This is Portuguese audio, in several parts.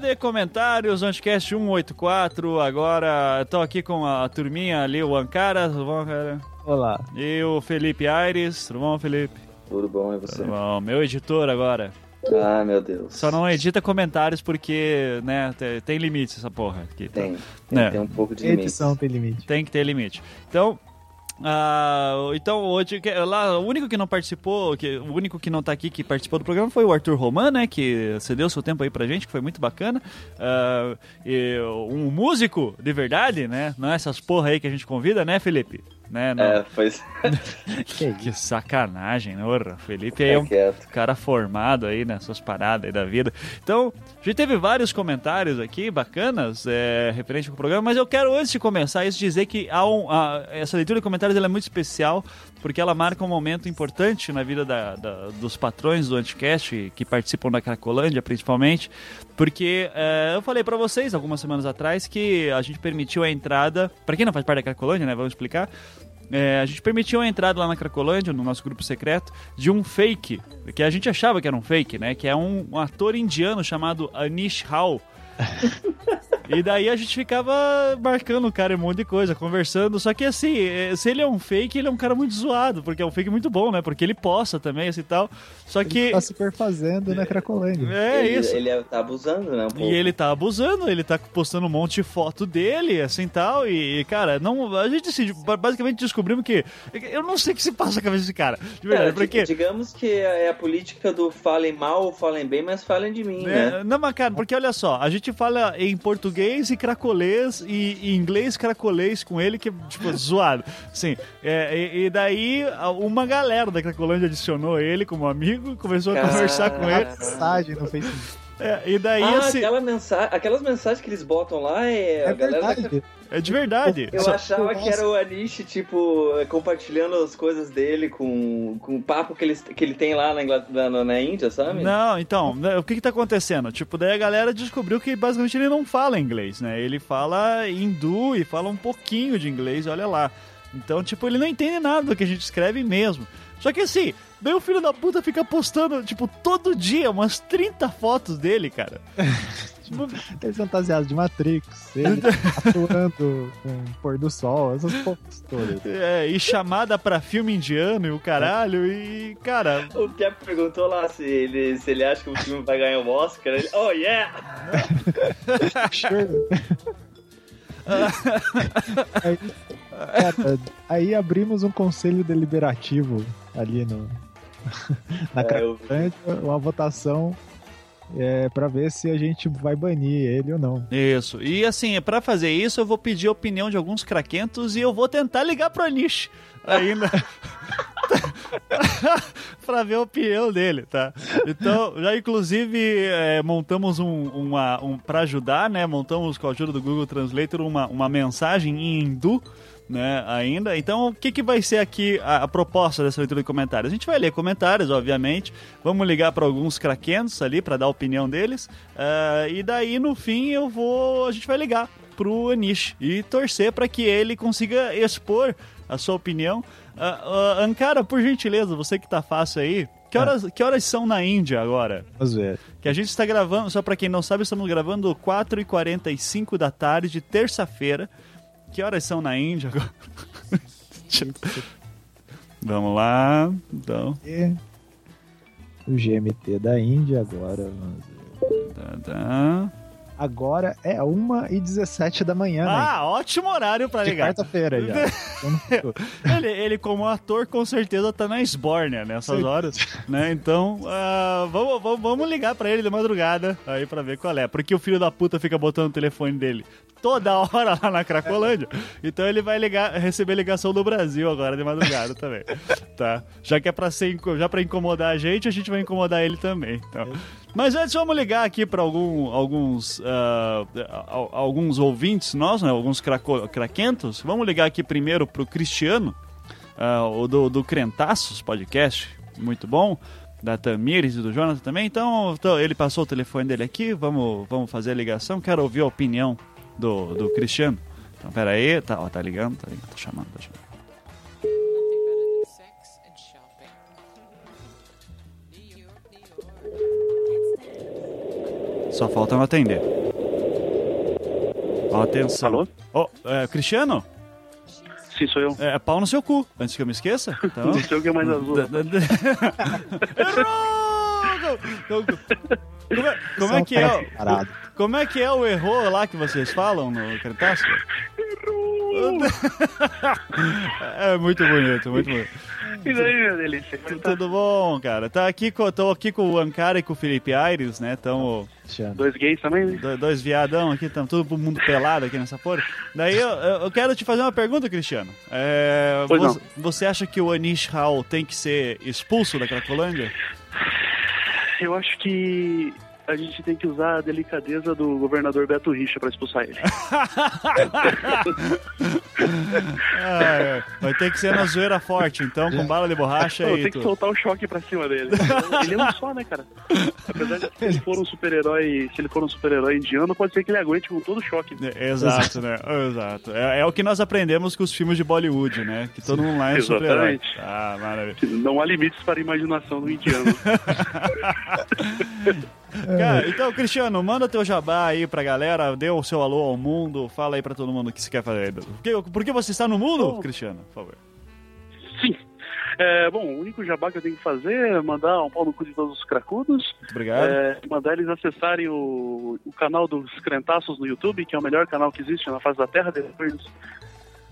De comentários, Anticast 184. Agora estou aqui com a turminha ali, o Ancara, tudo bom, cara? Olá. E o Felipe Aires, tudo bom, Felipe? Tudo bom, e você? Tudo bom. Meu editor agora. Ah, meu Deus. Só não edita comentários porque, né, tem, tem limite essa porra aqui. tá? Tem, tem, É. tem um pouco de limite. Edição tem limite. Tem que ter limite. Então, ah, então hoje lá o único que não participou, que, o único que não tá aqui que participou do programa foi o Arthur Roman, né, que cedeu seu tempo aí pra gente, que foi muito bacana. Ah, e um músico de verdade, né? Não é essas porra aí que a gente convida, né, Felipe? Né, não. É, pois. Que Que sacanagem, né? Orra, Felipe aí é um quieto. cara formado aí nessas paradas aí da vida. Então, a gente teve vários comentários aqui bacanas é, referente ao programa, mas eu quero, antes de começar isso, dizer que há um, a- essa leitura de comentários é muito especial, porque ela marca um momento importante na vida da- da- dos patrões do Anticast, que participam da Cracolândia, principalmente, porque é, eu falei pra vocês algumas semanas atrás que a gente permitiu a entrada, pra quem não faz parte da Cracolândia, né, vamos explicar, é, a gente permitiu a entrada lá na Cracolândia, no nosso grupo secreto, de um fake, que a gente achava que era um fake, né? Que é um, um ator indiano chamado Anish Rao. E daí a gente ficava marcando o cara em um monte de coisa, conversando. Só que assim, eh, se ele é um fake, ele é um cara muito zoado, porque é um fake muito bom, né? Porque ele posta também, assim e tal. Só que. Tá super fazendo na Cracolândia. É ele, isso. Ele é- tá abusando, né? Um pouco. E ele tá abusando, ele tá postando um monte de foto dele, assim tal, e, cara, não, a gente se- basicamente descobrimos que eu não sei o que se passa na cabeça desse cara, de verdade, É, di- porque... Digamos que é a política do falem mal ou falem bem, mas falem de mim, né? É, não, mas cara, porque olha só, a gente fala em português e cracolês e, e inglês cracolês com ele, que é, tipo, zoado. Sim, é, e, e daí uma galera da Cracolândia adicionou ele como amigo, começou a Cara. conversar com ele. Mensagem no Facebook. É, e daí, ah, assim, aquela mensa aquelas mensagens que eles botam lá é, É a galera é de verdade. Eu Só- achava que era o Anish, tipo, compartilhando as coisas dele com, com o papo que ele, que ele tem lá na, Ingl- na, na Índia, sabe? Não, então, né, o que que tá acontecendo? Tipo, daí a galera descobriu que basicamente ele não fala inglês, né? Ele fala hindu e fala um pouquinho de inglês, olha lá. Então, tipo, ele não entende nada do que a gente escreve mesmo. Só que assim, daí o filho da puta fica postando, tipo, todo dia umas 30 fotos dele, cara. Tipo, Ele fantasiado de Matrix. Ele atuando com pôr do sol, essas porras todas. é, e chamada pra filme indiano e o caralho, e, cara, O Cap perguntou lá se ele, se ele acha que o filme vai ganhar o Oscar. Ele, oh, yeah! Sure. aí, cara, aí abrimos um conselho deliberativo ali no, na É, eu- uma votação é, para ver se a gente vai banir ele ou não. Isso. E assim, pra fazer isso, eu vou pedir a opinião de alguns craquentos e eu vou tentar ligar pro Anish ainda. pra ver a opinião dele, tá? Então, já inclusive é, montamos um, uma. Um, pra ajudar, né? Montamos com a ajuda do Google Translator uma, uma mensagem em hindu. Né, ainda. Então, o que, que vai ser aqui a, a proposta dessa leitura de comentários? A gente vai ler comentários, obviamente. Vamos ligar para alguns craquentos ali para dar a opinião deles. ah, e daí, no fim, eu vou. A gente vai ligar pro Anish e torcer para que ele consiga expor a sua opinião. Ah, ah, Ankara, por gentileza, você que tá fácil aí. Que horas, que horas são na Índia agora? Vamos ver. Que a gente está gravando, só para quem não sabe, estamos gravando 4h45 da tarde de terça-feira. Que horas são na Índia agora? Vamos lá. Então. O GMT da Índia agora. vamos ver. Tá, tá. Agora é 1h17 da manhã, né? Ah, ótimo horário para ligar. quarta-feira já. Ele, ele, como ator, com certeza tá na Esbórnia nessas Sim. horas, né? Então, ah, vamos, vamos, vamos ligar pra ele de madrugada aí pra ver qual é. Porque o filho da puta fica botando o telefone dele toda hora lá na Cracolândia. Então ele vai ligar, receber ligação do Brasil agora de madrugada também. Tá? Já que é pra, ser, já pra incomodar a gente, a gente vai incomodar ele também. Então. Mas antes vamos ligar aqui pra algum, alguns, al- alguns ouvintes nossos, né? Alguns craco, craquentos. Vamos ligar aqui primeiro Cristiano, ah, o do, do Crentaços Podcast, muito bom. Da Tamires e do Jonathan também. Então, então, ele passou o telefone dele aqui. Vamos, vamos fazer a ligação. Quero ouvir a opinião do, do Cristiano. Então, pera aí. Tá, ó, tá ligando, tá ligando, tá chamando, tá chamando. Só falta não atender. Atenção. Alô? Ô, é, Cristiano? Sim, sou eu. É, pau no seu cu, antes que eu me esqueça. Então... Não sei o que é mais azul. Errou! Como é, como é que é? o-. Como é que é o errou lá que vocês falam no Cretáceo? É muito bonito, muito bonito. Delícia? Que tá? Tudo bom, cara? Tá aqui com, tô aqui com o Ankara e com o Felipe Aires, né? Tamo. Dois gays também, né? do- dois viadão aqui, estamos todo mundo pelado aqui nessa porra. Daí eu, eu quero te fazer uma pergunta, Cristiano. É, Pois você, você acha que o Anish Hall tem que ser expulso da Cracolândia? Eu acho que a gente tem que usar a delicadeza do governador Beto Richa pra expulsar ele. Ah, é. Vai ter que ser na zoeira forte, então, com bala de borracha Pô, e tem que soltar o choque pra cima dele. Ele é um só, né, cara? Apesar de que se ele for um super-herói, se ele for um super-herói indiano, pode ser que ele aguente com todo o choque. É, Exato, né? Exato. É, é o que nós aprendemos com os filmes de Bollywood, né? Que todo mundo lá é super-herói. Ah, maravilha. Não há limites para a imaginação do indiano. Cara, então, Cristiano, manda teu jabá aí pra galera, dê o seu alô ao mundo, fala aí pra todo mundo o que você quer fazer. Por que, por que você está no mundo, Bom. Cristiano? Por favor. Sim. É, bom, o único jabá que eu tenho que fazer é mandar um pau no cu de todos os cracudos, Muito obrigado. é, mandar eles acessarem o, o canal dos Crentaços no YouTube, que é o melhor canal que existe na face da Terra, depois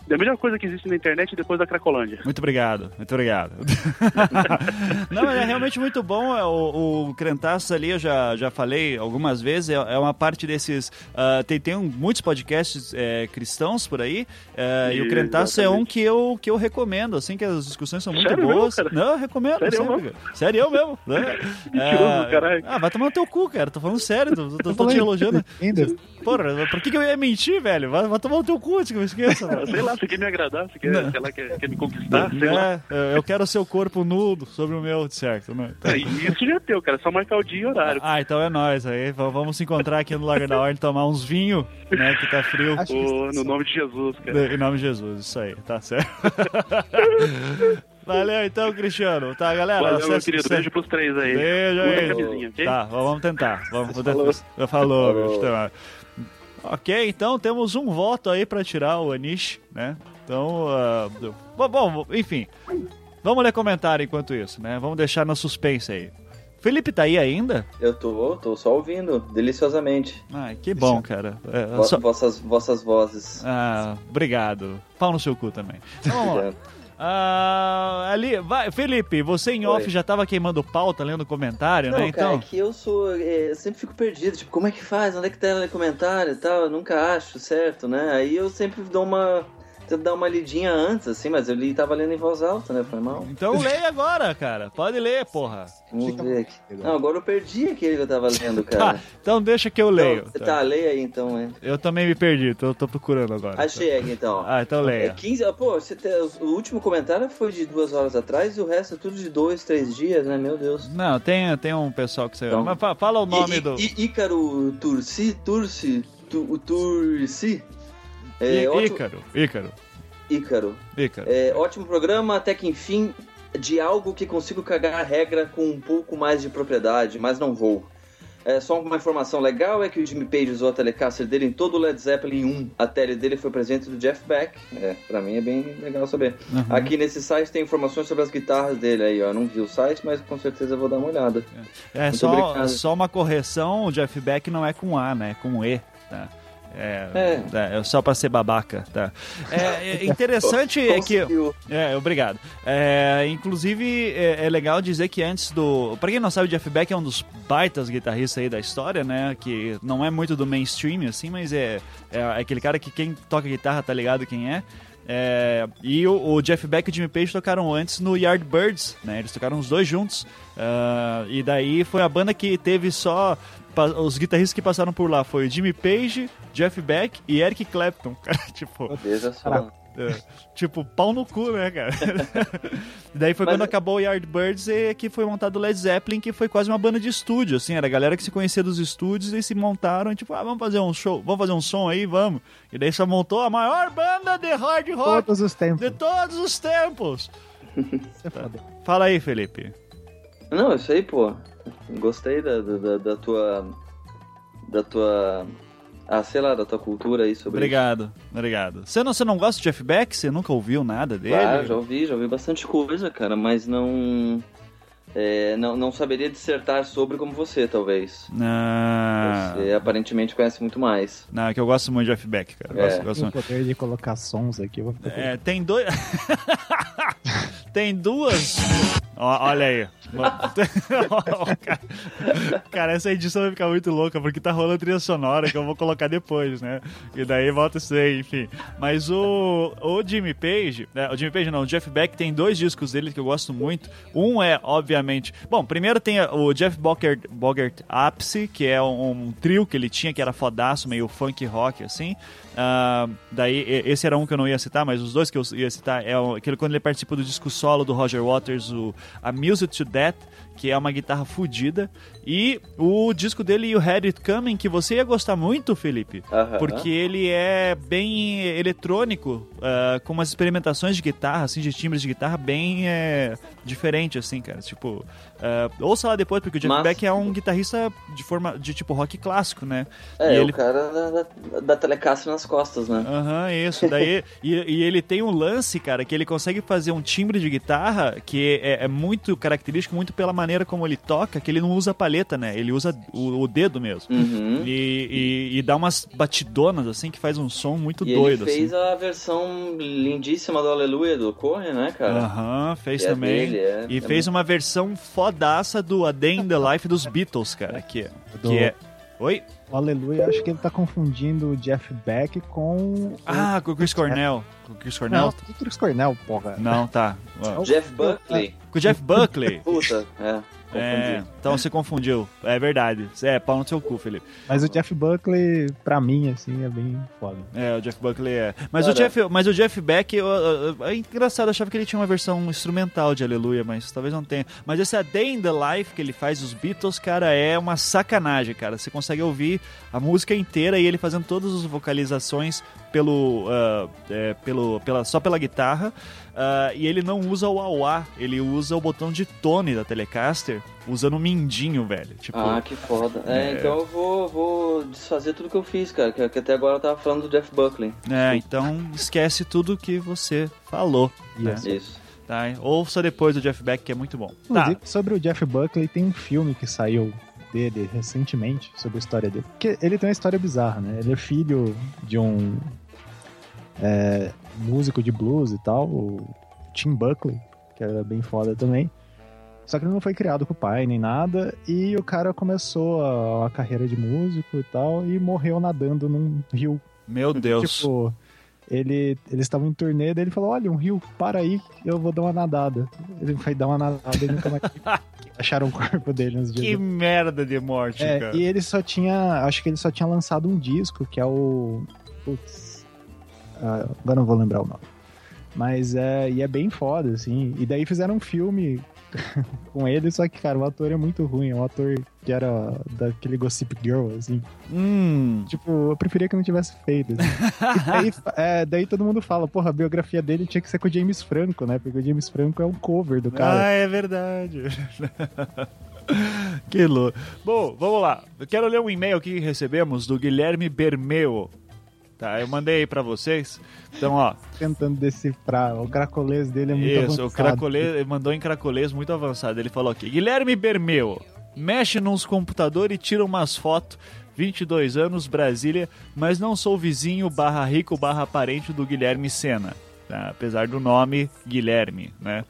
da melhor coisa que existe na internet depois da Cracolândia. Muito obrigado, muito obrigado. Não, é realmente muito bom. é, O, o Crentaço ali, eu já, já falei algumas vezes, é, é uma parte desses. ah, tem tem um- muitos podcasts é, cristãos por aí, é, e o Crentaço é um que eu, que eu recomendo, assim, que as discussões são muito Sério mesmo, boas. cara? Não, eu recomendo. Sério sempre, mesmo? Sério eu mesmo. Né? Mentiroso, É, caralho. Ah, vai tomar no teu cu, cara. Tô falando sério, tô, tô- tô te elogiando. Ainda. Porra, por que, que eu ia mentir, velho? Vai, vai tomar no teu cu antes que eu esqueça. Sei lá, você quer me agradar, você quer, sei lá, quer, quer me conquistar, sei lá. É, eu quero o seu corpo nudo sobre o meu, certo, né? É, Isso já é teu, cara, é só marcar o dia e horário. Ah, então é nóis aí. Vamos se encontrar aqui no Lago da Ordem, tomar uns vinhos, né? Que tá frio. Acho que no nome de Jesus, cara. Em nome de Jesus, isso aí, tá certo. Valeu então, Cristiano. Tá, galera? Valeu, meu acesse- querido. acesse- Beijo pros três aí. Beijo aí. Tá, vamos tentar. Vamos, Falou. tentar. Falou, Falou. Ok, então temos um voto aí pra tirar o Anish, né? Então, ah, bom, bom, enfim. Vamos ler comentário enquanto isso, né? Vamos deixar no suspense aí. Felipe tá aí ainda? Eu tô, tô só ouvindo, deliciosamente. Ai, que bom, cara. É, Vo- só- vossas, vossas vozes. Ah, obrigado. Pau no seu cu também. Então, vamos lá. Ah, ali, vai, Felipe, você em off Oi. já tava queimando pauta, lendo comentário, Não, né? cara, Então, é que eu sou. é, eu sempre fico perdido. Tipo, como é que faz? Onde é que tá no comentário e tal? Eu nunca acho certo, né? Aí eu sempre dou uma. Tento dar uma lidinha antes, assim, mas eu li tava lendo em voz alta, né? Foi mal. então leia agora, cara. Pode ler, porra. Vamos ver aqui. Não, agora eu perdi aquele que eu tava lendo, Tá, cara. então deixa que eu leio. Não, tá, leia aí então, hein? Eu também me perdi, tô, tô procurando agora. Achei aqui então. Ah, então É leia. 15. ah, Pô, você o último comentário foi de duas horas atrás e o resto é tudo de dois, três dias, né? Meu Deus. Não, tem, tem um pessoal que você. Então. Mas fa- fala o nome I- do. I- Ícaro Turci, Turci, tu, o Turci. É, Í- ótimo, Ícaro, Ícaro, Ícaro. É, ótimo programa, até que enfim, de algo que consigo cagar a regra com um pouco mais de propriedade, mas não vou. É, só uma informação legal é que o Jimmy Page usou a Telecaster dele em todo o Led Zeppelin 1. A tele dele foi presente do Jeff Beck. É, pra mim é bem legal saber. Uhum. Aqui nesse site tem informações sobre as guitarras dele aí, ó. Não vi o site, mas com certeza eu vou dar uma olhada. É Muito só, só uma correção, o Jeff Beck não é com A, né? É com E, tá? É, é. é só pra ser babaca, tá? É, é interessante é que... É, obrigado. É, inclusive, é, é legal dizer que antes do... Pra quem não sabe, o Jeff Beck é um dos baitas guitarristas aí da história, né? Que não é muito do mainstream, assim, mas é, é aquele cara que quem toca guitarra tá ligado quem é. É, e o, o Jeff Beck e o Jimmy Page tocaram antes no Yardbirds, né? Eles tocaram os dois juntos. Ah, e daí foi a banda que teve só. Os guitarristas que passaram por lá foi Jimmy Page, Jeff Beck e Eric Clapton. Cara, tipo, só. É, tipo, pau no cu, né, cara? daí foi Mas- quando acabou o Yardbirds e que foi montado o Led Zeppelin, que foi quase uma banda de estúdio, assim, era a galera que se conhecia dos estúdios e se montaram, tipo, ah, vamos fazer um show, vamos fazer um som aí, vamos. E daí só montou a maior banda de hard rock Todos os tempos. de todos os tempos. Você é foda. Fala aí, Felipe. Não, isso aí, pô. Gostei da, da, da- tua da tua. Ah, sei lá, da tua cultura aí sobre Obrigado, obrigado. Você não, você não gosta de Jeff Beck? Você nunca ouviu nada dele? Ah, já ouvi, já ouvi bastante coisa, cara, mas não. é, não, não saberia dissertar sobre como você, talvez. Não, Você aparentemente conhece muito mais. não, é que eu gosto muito de Jeff Beck, cara. Eu É. gosto- gosto Tem o poder de colocar sons aqui. eu Vou ficar É, tem dois. tem duas. Olha aí. cara, essa edição vai ficar muito louca porque tá rolando trilha sonora que eu vou colocar depois, né? E daí volta isso aí, enfim. Mas o, o Jimmy Page, né, o Jimmy Page não, o Jeff Beck tem dois discos dele que eu gosto muito. Um é, obviamente. Bom, primeiro tem o Jeff Bogert, Bogert Apse, que é um, um trio que ele tinha que era fodaço, meio funk rock assim. Ah, daí, esse era um que eu não ia citar, mas os dois que eu ia citar é aquele quando ele participa do disco solo do Roger Waters, o A Music to Death, que é uma guitarra fodida, e o disco dele, You Had It Coming, que você ia gostar muito, Felipe, Aham. porque ele é bem eletrônico, ah, com umas experimentações de guitarra, assim, de timbres de guitarra bem é, diferente, assim, cara. Tipo, ah, ouça lá depois, porque o Jeff Massa. Beck é um guitarrista de forma de tipo rock clássico, né? É, E o ele- cara da, da, da nas costas, né? Aham, isso. Daí, e, e ele tem um lance, cara, que ele consegue fazer um timbre de guitarra que é, é muito característico, muito pela maneira como ele toca, que ele não usa palheta, né? Ele usa o, o dedo mesmo. Uhum. E, e- e dá umas batidonas, assim, que faz um som muito E doido, ele fez assim. a versão lindíssima do Aleluia do Corre, né, cara? Aham, fez Que é também. dele, é. e É fez muito- uma versão fodaça do A Day in the Life dos Beatles, cara, que, Do- que é... Oi? O Aleluia, acho que ele tá confundindo o Jeff Beck com. o- Ah, com o Chris Cornell. Com o Chris Cornell? Não, o Chris Cornell, porra. Não, tá. Jeff Buckley. Com o Jeff Buckley. Puta, é. É, então você confundiu. É verdade. É, pau no seu cu, Felipe. Mas o Jeff Buckley, pra mim, assim, é bem foda. É, o Jeff Buckley é. Mas, o. Jeff, mas o Jeff Beck, eu- eu- eu- é engraçado, eu achava que ele tinha uma versão instrumental de Aleluia, mas talvez não tenha. Mas esse A Day in the Life que ele faz, os Beatles, cara, é uma sacanagem, cara. Você consegue ouvir a música inteira e ele fazendo todas as vocalizações pelo, ah, é, pelo, pela, só pela guitarra. ah, e ele não usa o auá, ele usa o botão de tone da Telecaster, usando o mindinho, velho. Tipo, Ah, que foda. É, É. então eu vou, vou desfazer tudo que eu fiz, cara. Que, que até agora eu tava falando do Jeff Buckley. É, então esquece tudo que você falou. né? Isso. Isso. Tá? Ouça depois do Jeff Beck, que é muito bom. Tá. Inclusive, sobre o Jeff Buckley, tem um filme que saiu dele recentemente, sobre a história dele. Porque ele tem uma história bizarra, né? Ele é filho de um é, músico de blues e tal, o Tim Buckley, que era bem foda também. Só que ele não foi criado com o pai nem nada, e o cara começou a, a carreira de músico e tal, e morreu nadando num rio. Meu Deus. Tipo, ele, eles estavam em turnê, daí ele falou: Olha, um rio, para aí, eu vou dar uma nadada. Ele foi dar uma nadada e nunca mais acharam o corpo dele nos dias que merda de morte, é, cara. e ele só tinha. Acho que ele só tinha lançado um disco, que é o. Putz. Ah, agora não vou lembrar o nome. Mas é. E é bem foda, assim. E daí fizeram um filme com ele, só que, cara, o ator é muito ruim. É um ator que era daquele Gossip Girl, assim. Hum. Tipo, eu preferia que não tivesse feito. assim. e daí, é, daí todo mundo fala, porra, a biografia dele tinha que ser com o James Franco, né? Porque o James Franco é um cover do cara. Ah, é verdade. que louco. Bom, vamos lá. Eu quero ler um e-mail que recebemos do Guilherme Bermeo. Tá, eu mandei aí pra vocês. Então, ó, Tentando decifrar. O cracolês dele é muito Isso, avançado. o cracolês, ele mandou em cracolês muito avançado. Ele falou aqui: Guilherme Bermeu, mexe nos computadores e tira umas fotos. 22 anos, Brasília, mas não sou vizinho barra rico barra parente do Guilherme Sena. tá? Apesar do nome Guilherme, né?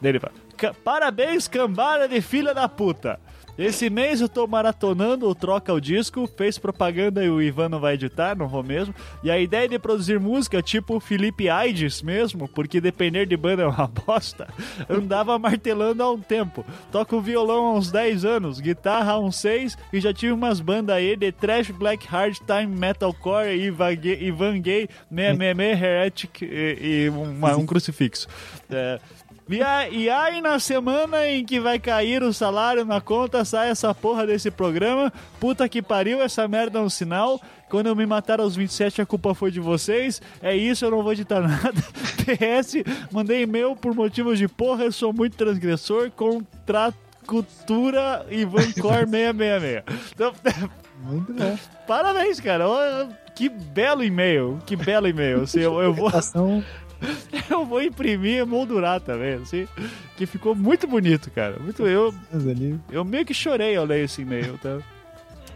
Daí Ele fala: "Ca- Parabéns, cambada de filha da puta! Esse mês eu tô maratonando o Troca o Disco, fez propaganda e o Ivan não vai editar, não vou mesmo. E a ideia de produzir música tipo Felipe Aides mesmo, porque depender de banda é uma bosta, andava martelando há um tempo. Toco violão há uns 10 anos, guitarra há uns 6 e já tive umas bandas aí de trash, black, hard time, metalcore, Gay, Ivan Gay 666, Heretic e, e uma- um crucifixo. É, e, a- e aí, na semana em que vai cair o salário na conta, sai essa porra desse programa. Puta que pariu, essa merda é um sinal. Quando eu me matar aos 27, a culpa foi de vocês. É isso, eu não vou editar nada. PS, mandei e-mail por motivos de porra, eu sou muito transgressor. Contrato. Cultura Ivan Cor 666. Então, Muito bom. Parabéns, cara. Que belo e-mail. Que belo e-mail. Assim, eu, eu vou, eu vou imprimir e moldurar também, assim. Que ficou muito bonito, cara. Muito, eu, ali. eu meio que chorei ao ler esse e-mail, tá?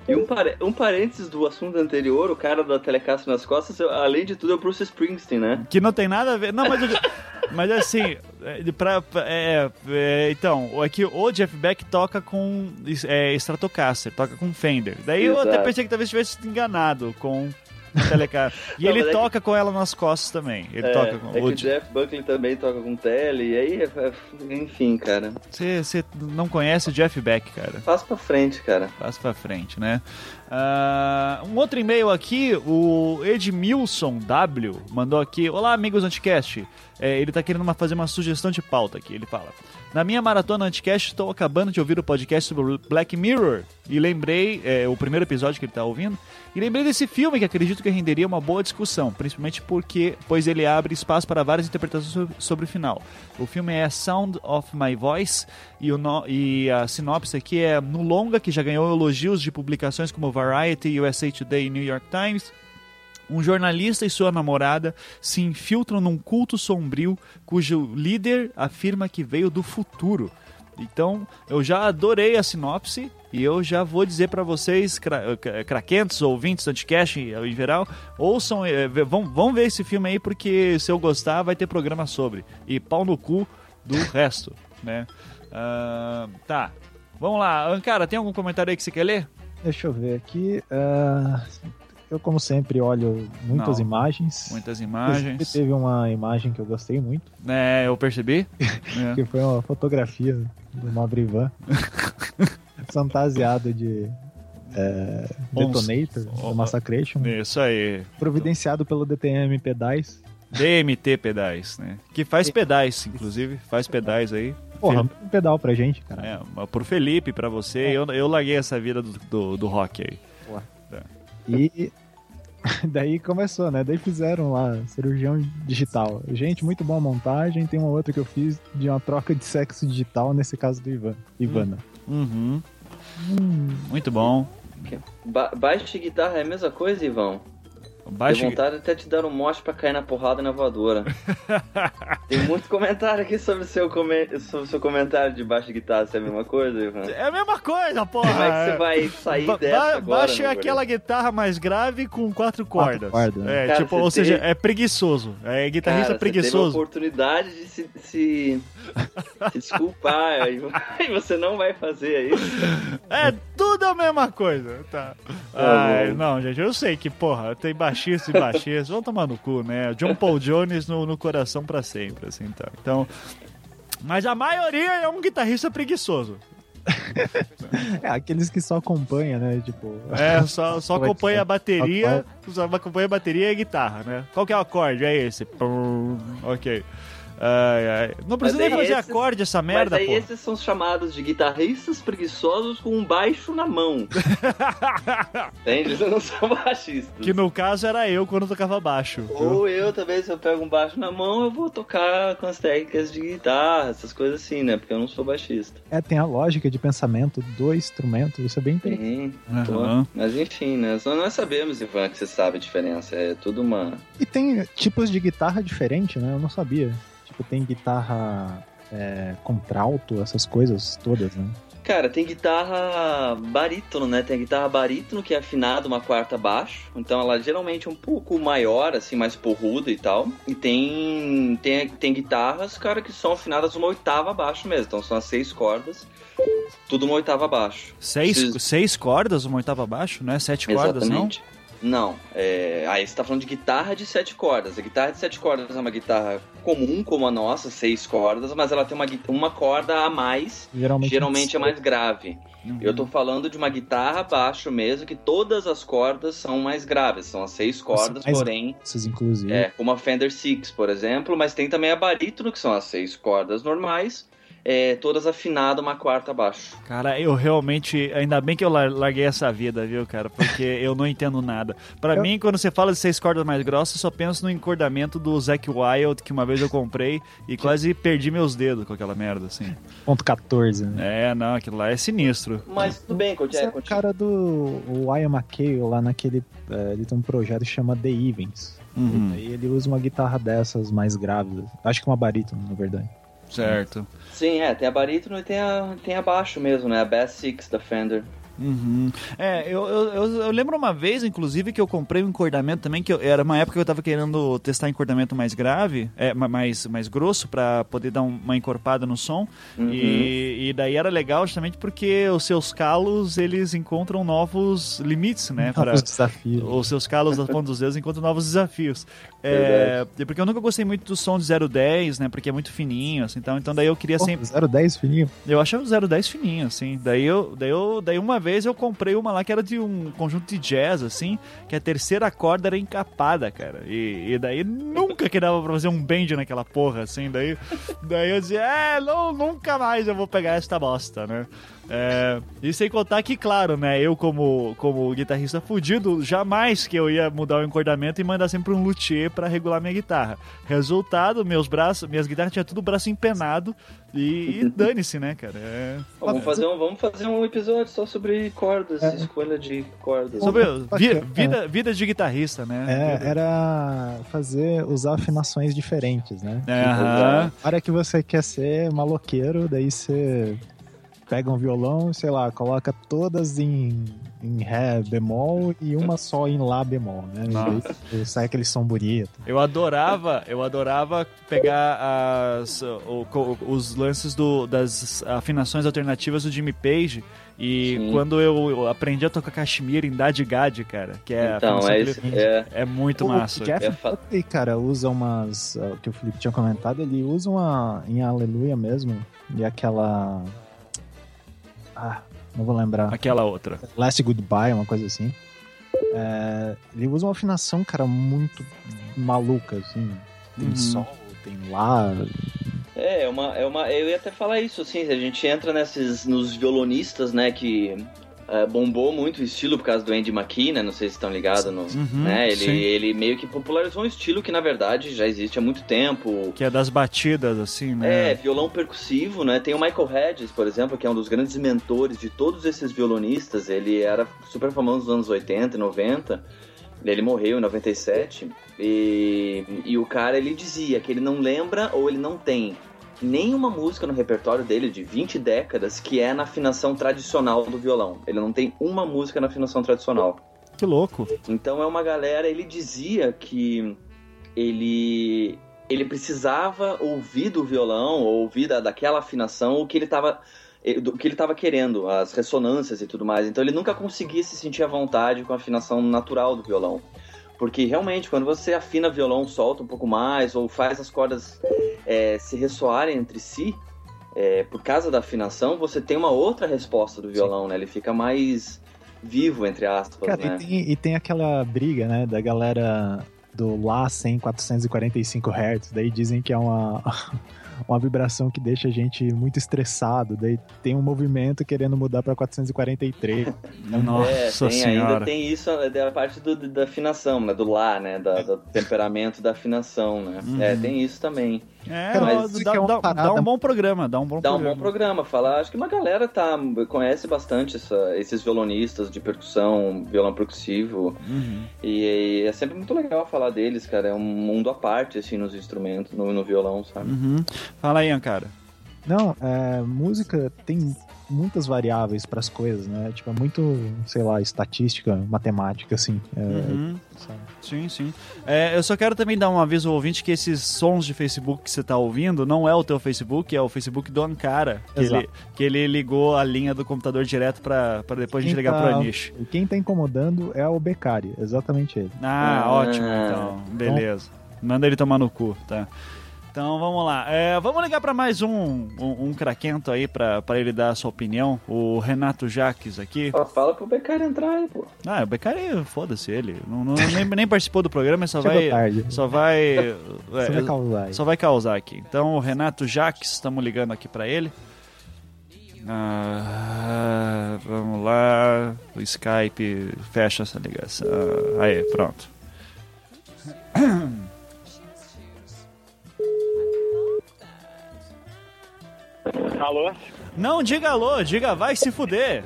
E um, pare- um parênteses do assunto anterior, o cara da Telecast nas costas, além de tudo, é o Bruce Springsteen, né? Que não tem nada a ver. Não, mas, eu- mas assim, é, pra, pra- é, é, então, é que o Jeff Beck toca com é, Stratocaster, toca com Fender. Daí eu até Exato. pensei que talvez tivesse sido enganado com a Telecaster. E Não, ele é que- toca com ela nas costas também. Ele é, toca com é que o Jeff Buckley também toca com tele, e aí, é- é- enfim, cara. Você não conhece o Jeff Beck, cara. Passa pra frente, cara. Passa pra frente, né? Ah, um outro e-mail aqui, o Edmilson W mandou aqui. Olá, amigos Anticast. É, ele tá querendo uma- fazer uma sugestão de pauta aqui. Ele fala: Na minha maratona Anticast, estou acabando de ouvir o podcast sobre Black Mirror. E lembrei, é, o primeiro episódio que ele tá ouvindo, e lembrei desse filme que acredito que renderia uma boa discussão, principalmente porque, pois ele abre espaço para várias interpretações sobre, sobre o final. O filme é Sound of My Voice e, o no- e a sinopse aqui é no longa que já ganhou elogios de publicações como Variety, USA Today e New York Times. Um jornalista e sua namorada se infiltram num culto sombrio cujo líder afirma que veio do futuro. Então, eu já adorei a sinopse e eu já vou dizer pra vocês, cra cra- craquentos, ouvintes Anticast em geral, ouçam, vê- vão, vão ver esse filme aí porque se eu gostar vai ter programa sobre. E pau no cu do resto, né? Ah, tá, vamos lá. Cara, tem algum comentário aí que você quer ler? Deixa eu ver aqui. ah, eu, como sempre, olho muitas Não. imagens. Muitas imagens. Teve uma imagem que eu gostei muito, É, eu percebi. É. que foi uma fotografia do Nobre Ivan fantasiado de é, Detonator, do Massacration, Isso aí. providenciado pelo DTM Pedais. DMT Pedais, né? Que faz pedais, inclusive. Faz pedais aí. Porra, um pedal pra gente, cara. É, pro Felipe, pra você, eu, eu larguei essa vida do, do, do rock aí. E daí começou, né? Daí fizeram lá, cirurgião digital. Gente, muito boa montagem. Tem uma outra que eu fiz de uma troca de sexo digital, nesse caso do Ivan. Ivana. Uhum. Muito bom. Ba baixo e guitarra é a mesma coisa, Ivão? Baixa... Tem vontade de até te dar um mote pra cair na porrada na voadora. Tem muito comentário aqui sobre o seu, come... sobre seu comentário de baixo e guitarra, se é a mesma coisa, Ivan? É a mesma coisa, porra! Como é que você vai sair Ba- dessa ba- agora? Baixa é aquela guitarra mais grave com quatro cordas. cordas, né? É, Cara, tipo, ou seja, é preguiçoso. É guitarrista Cara, Você teve a preguiçoso. oportunidade de se, se, se desculpar e você não vai fazer isso. É tudo a mesma coisa, tá? Tá Ai, não, gente, eu sei que, porra, tem baixista e baixista. Vão tomar no cu, né? John Paul Jones no, no coração pra sempre, assim, tá? Então. Mas a maioria é um guitarrista preguiçoso. É, aqueles que só acompanham, né? Tipo. É, só, só é acompanha é? a bateria, só acompanha a bateria e a guitarra, né? Qual que é o acorde? É esse. Pum, ok. Ai, ai. Não precisa nem fazer esses- acorde essa merda, Mas aí pô. esses são chamados de guitarristas preguiçosos com um baixo na mão. Entende? Eles não são baixistas. Que no caso era eu quando tocava baixo. viu? Ou eu também, se eu pego um baixo na mão, eu vou tocar com as técnicas de guitarra, essas coisas assim, né? Porque eu não sou baixista. É, tem a lógica de pensamento do instrumento. Isso é bem interessante. Tem, pô. Aham. Mas enfim, né? Só nós sabemos, Ivan, que você sabe a diferença. É tudo uma. E tem tipos de guitarra diferente, né? Eu não sabia. Tipo, tem guitarra é, contralto, essas coisas todas, né? Cara, tem guitarra barítono, né? Tem a guitarra barítono que é afinada uma quarta baixo. Então ela geralmente é um pouco maior, assim, mais porruda e tal. E tem, tem, tem guitarras, cara, que são afinadas uma oitava abaixo mesmo. Então são as seis cordas, tudo uma oitava abaixo. Seis, seis cordas, uma oitava abaixo, não é sete cordas, não? Não, é... aí você tá falando de guitarra de sete cordas. A guitarra de sete cordas é uma guitarra comum, como a nossa, seis cordas, mas ela tem uma, uma corda a mais, Geralmente, geralmente é mais grave. Uhum. Eu tô falando de uma guitarra baixo mesmo, que todas as cordas são mais graves, são as seis cordas, mais porém, grossos, inclusive. é, como a Fender Six, por exemplo, mas tem também a barítono, que são as seis cordas normais, é, todas afinadas, uma quarta abaixo. Cara, eu realmente. Ainda bem que eu lar- larguei essa vida, viu, cara? Porque eu não entendo nada. Pra Eu- mim, quando você fala de seis cordas mais grossas, eu só penso no encordamento do Zack Wild, que uma vez eu comprei e quase perdi meus dedos com aquela merda, assim. Ponto 14, né? É, não, aquilo lá é sinistro. Mas tudo bem, Esse continua. é o cara do o Ian McKay lá naquele. é, ele tem um projeto que chama The Evens. Uhum, Aí ele usa uma guitarra dessas mais graves. Acho que uma barítono, na verdade. certo. Sim, é, tem a barítono e tem a, tem a baixo mesmo, né? A Bass Six da Fender. Uhum. É, eu, eu, eu, lembro uma vez, inclusive, que eu comprei um encordamento também, que eu- era uma época que eu tava querendo testar encordamento mais grave, é, ma- mais, mais grosso, pra poder dar um- uma encorpada no som. Uhum. E, e daí era legal justamente porque os seus calos, eles encontram novos limites, né? Pra, Os desafios. os seus calos das pontas dos dedos encontram novos desafios. É, e porque eu nunca gostei muito do som de 010, né? Porque é muito fininho, assim, então, então daí eu queria Pô, sempre... 010 fininho. Eu achava o 010 fininho, assim. Daí eu, daí eu, daí uma vez eu comprei uma lá que era de um conjunto de jazz, assim, que a terceira corda era encapada, cara. E, e daí nunca que dava pra fazer um bend naquela porra, assim. Daí, daí eu dizia, é, não, nunca mais eu vou pegar esta bosta, né? É, e sem contar que, claro, né, eu como, como guitarrista fudido, jamais que eu ia mudar o encordamento e mandar sempre um luthier pra regular minha guitarra. Resultado, meus braços, minhas guitarras tinham tudo o braço empenado e, e dane-se, né, cara? É, Vamos fazer, um, vamos fazer um episódio só sobre cordas, É. escolha de cordas. Sobre vi- vida, vida de guitarrista, né? É, era fazer, usar afinações diferentes, né? Aham. A hora que você quer ser maloqueiro, daí você pega um violão, sei lá, coloca todas em, em Ré bemol e uma só em Lá bemol, né? Daí, tipo, sai aquele som bonito. Eu adorava, eu adorava pegar as, o- os lances do, das afinações alternativas do Jimmy Page. E Sim. quando eu, eu aprendi a tocar cachemira em Dad Gad, cara, que é Então, é, isso, é, é muito O massa. Jeff É fa- cara, usa umas. ah, O que o Felipe tinha comentado, ele usa uma. Em Aleluia mesmo. E aquela. Ah, não vou lembrar. Aquela outra. Last Goodbye, uma coisa assim. É, ele usa uma afinação, cara, muito maluca, assim. Tem Uhum. sol, tem lá. É, é uma, é uma. Eu ia até falar isso, assim, a gente entra nesses. nos violonistas, né, que é, bombou muito o estilo por causa do Andy McKee, né? Não sei se estão ligados no. Uhum, né? Ele, sim. ele meio que popularizou um estilo que, na verdade, já existe há muito tempo. Que é das batidas, assim, né? É, violão percussivo, né? Tem o Michael Hedges, por exemplo, que é um dos grandes mentores de todos esses violonistas. Ele era super famoso nos anos 80 e 90. Ele morreu em 97. E, e o cara, ele dizia que ele não lembra ou ele não tem nenhuma música no repertório dele de 20 décadas que é na afinação tradicional do violão. Ele não tem uma música na afinação tradicional. Que louco. Então é uma galera, ele dizia que ele ele precisava ouvir do violão, ou ouvir da, daquela afinação o que ele estava o que ele estava querendo, as ressonâncias e tudo mais. Então ele nunca conseguia se sentir à vontade com a afinação natural do violão. Porque realmente, quando você afina violão, solta um pouco mais, ou faz as cordas é, se ressoarem entre si, é, por causa da afinação, você tem uma outra resposta do violão, né? Ele fica mais vivo, entre aspas, Cara, né? e, tem, e tem aquela briga, né, da galera do Lá 100 445 Hz. Daí dizem que é uma. Uma vibração que deixa a gente muito estressado. Daí tem um movimento querendo mudar pra 443. Nossa é, tem, senhora. ainda tem isso é, da parte do, da afinação, né? Do lá, né? Da, do temperamento da afinação, né? Uhum. É, tem isso também. É, mas mas dá, é dá- dá um bom programa, dá um bom Dá um programa. bom programa. Falar, acho que uma galera tá, conhece bastante essa- esses violonistas de percussão, violão percussivo. Uhum. E, é sempre muito legal falar deles, cara. É um mundo à parte, assim, nos instrumentos, no, no violão, sabe? Uhum. Fala aí, cara. Não, é, música tem muitas variáveis pras coisas, né? Tipo, é muito, sei lá, estatística, matemática, assim. É, Uhum. sabe? Sim, sim. É, eu só quero também dar um aviso ao ouvinte que esses sons de Facebook que você tá ouvindo não é o teu Facebook, é o Facebook do Ancara. Que, Exato. ele, que ele ligou a linha do computador direto pra, pra depois a gente Quem ligar tá- pro Anish. Quem tá incomodando é o Becari, exatamente ele. Ah, Ah. ótimo, então. Beleza. Manda ele tomar no cu, tá? Então vamos lá. É, vamos ligar pra mais um, um, um craquento aí pra, pra ele dar a sua opinião. O Renato Jaques aqui. Ó, fala pro Becari entrar aí, pô. Ah, o Becari, foda-se ele. Não, não- nem, nem participou do programa, só Chegou vai. tarde. Só vai. É, vai causar aí. Só vai causar aqui. Então, o Renato Jaques, estamos ligando aqui pra ele. Ah, vamos lá. O Skype fecha essa ligação. Aí, pronto. Alô? Não, diga alô, diga vai se fuder.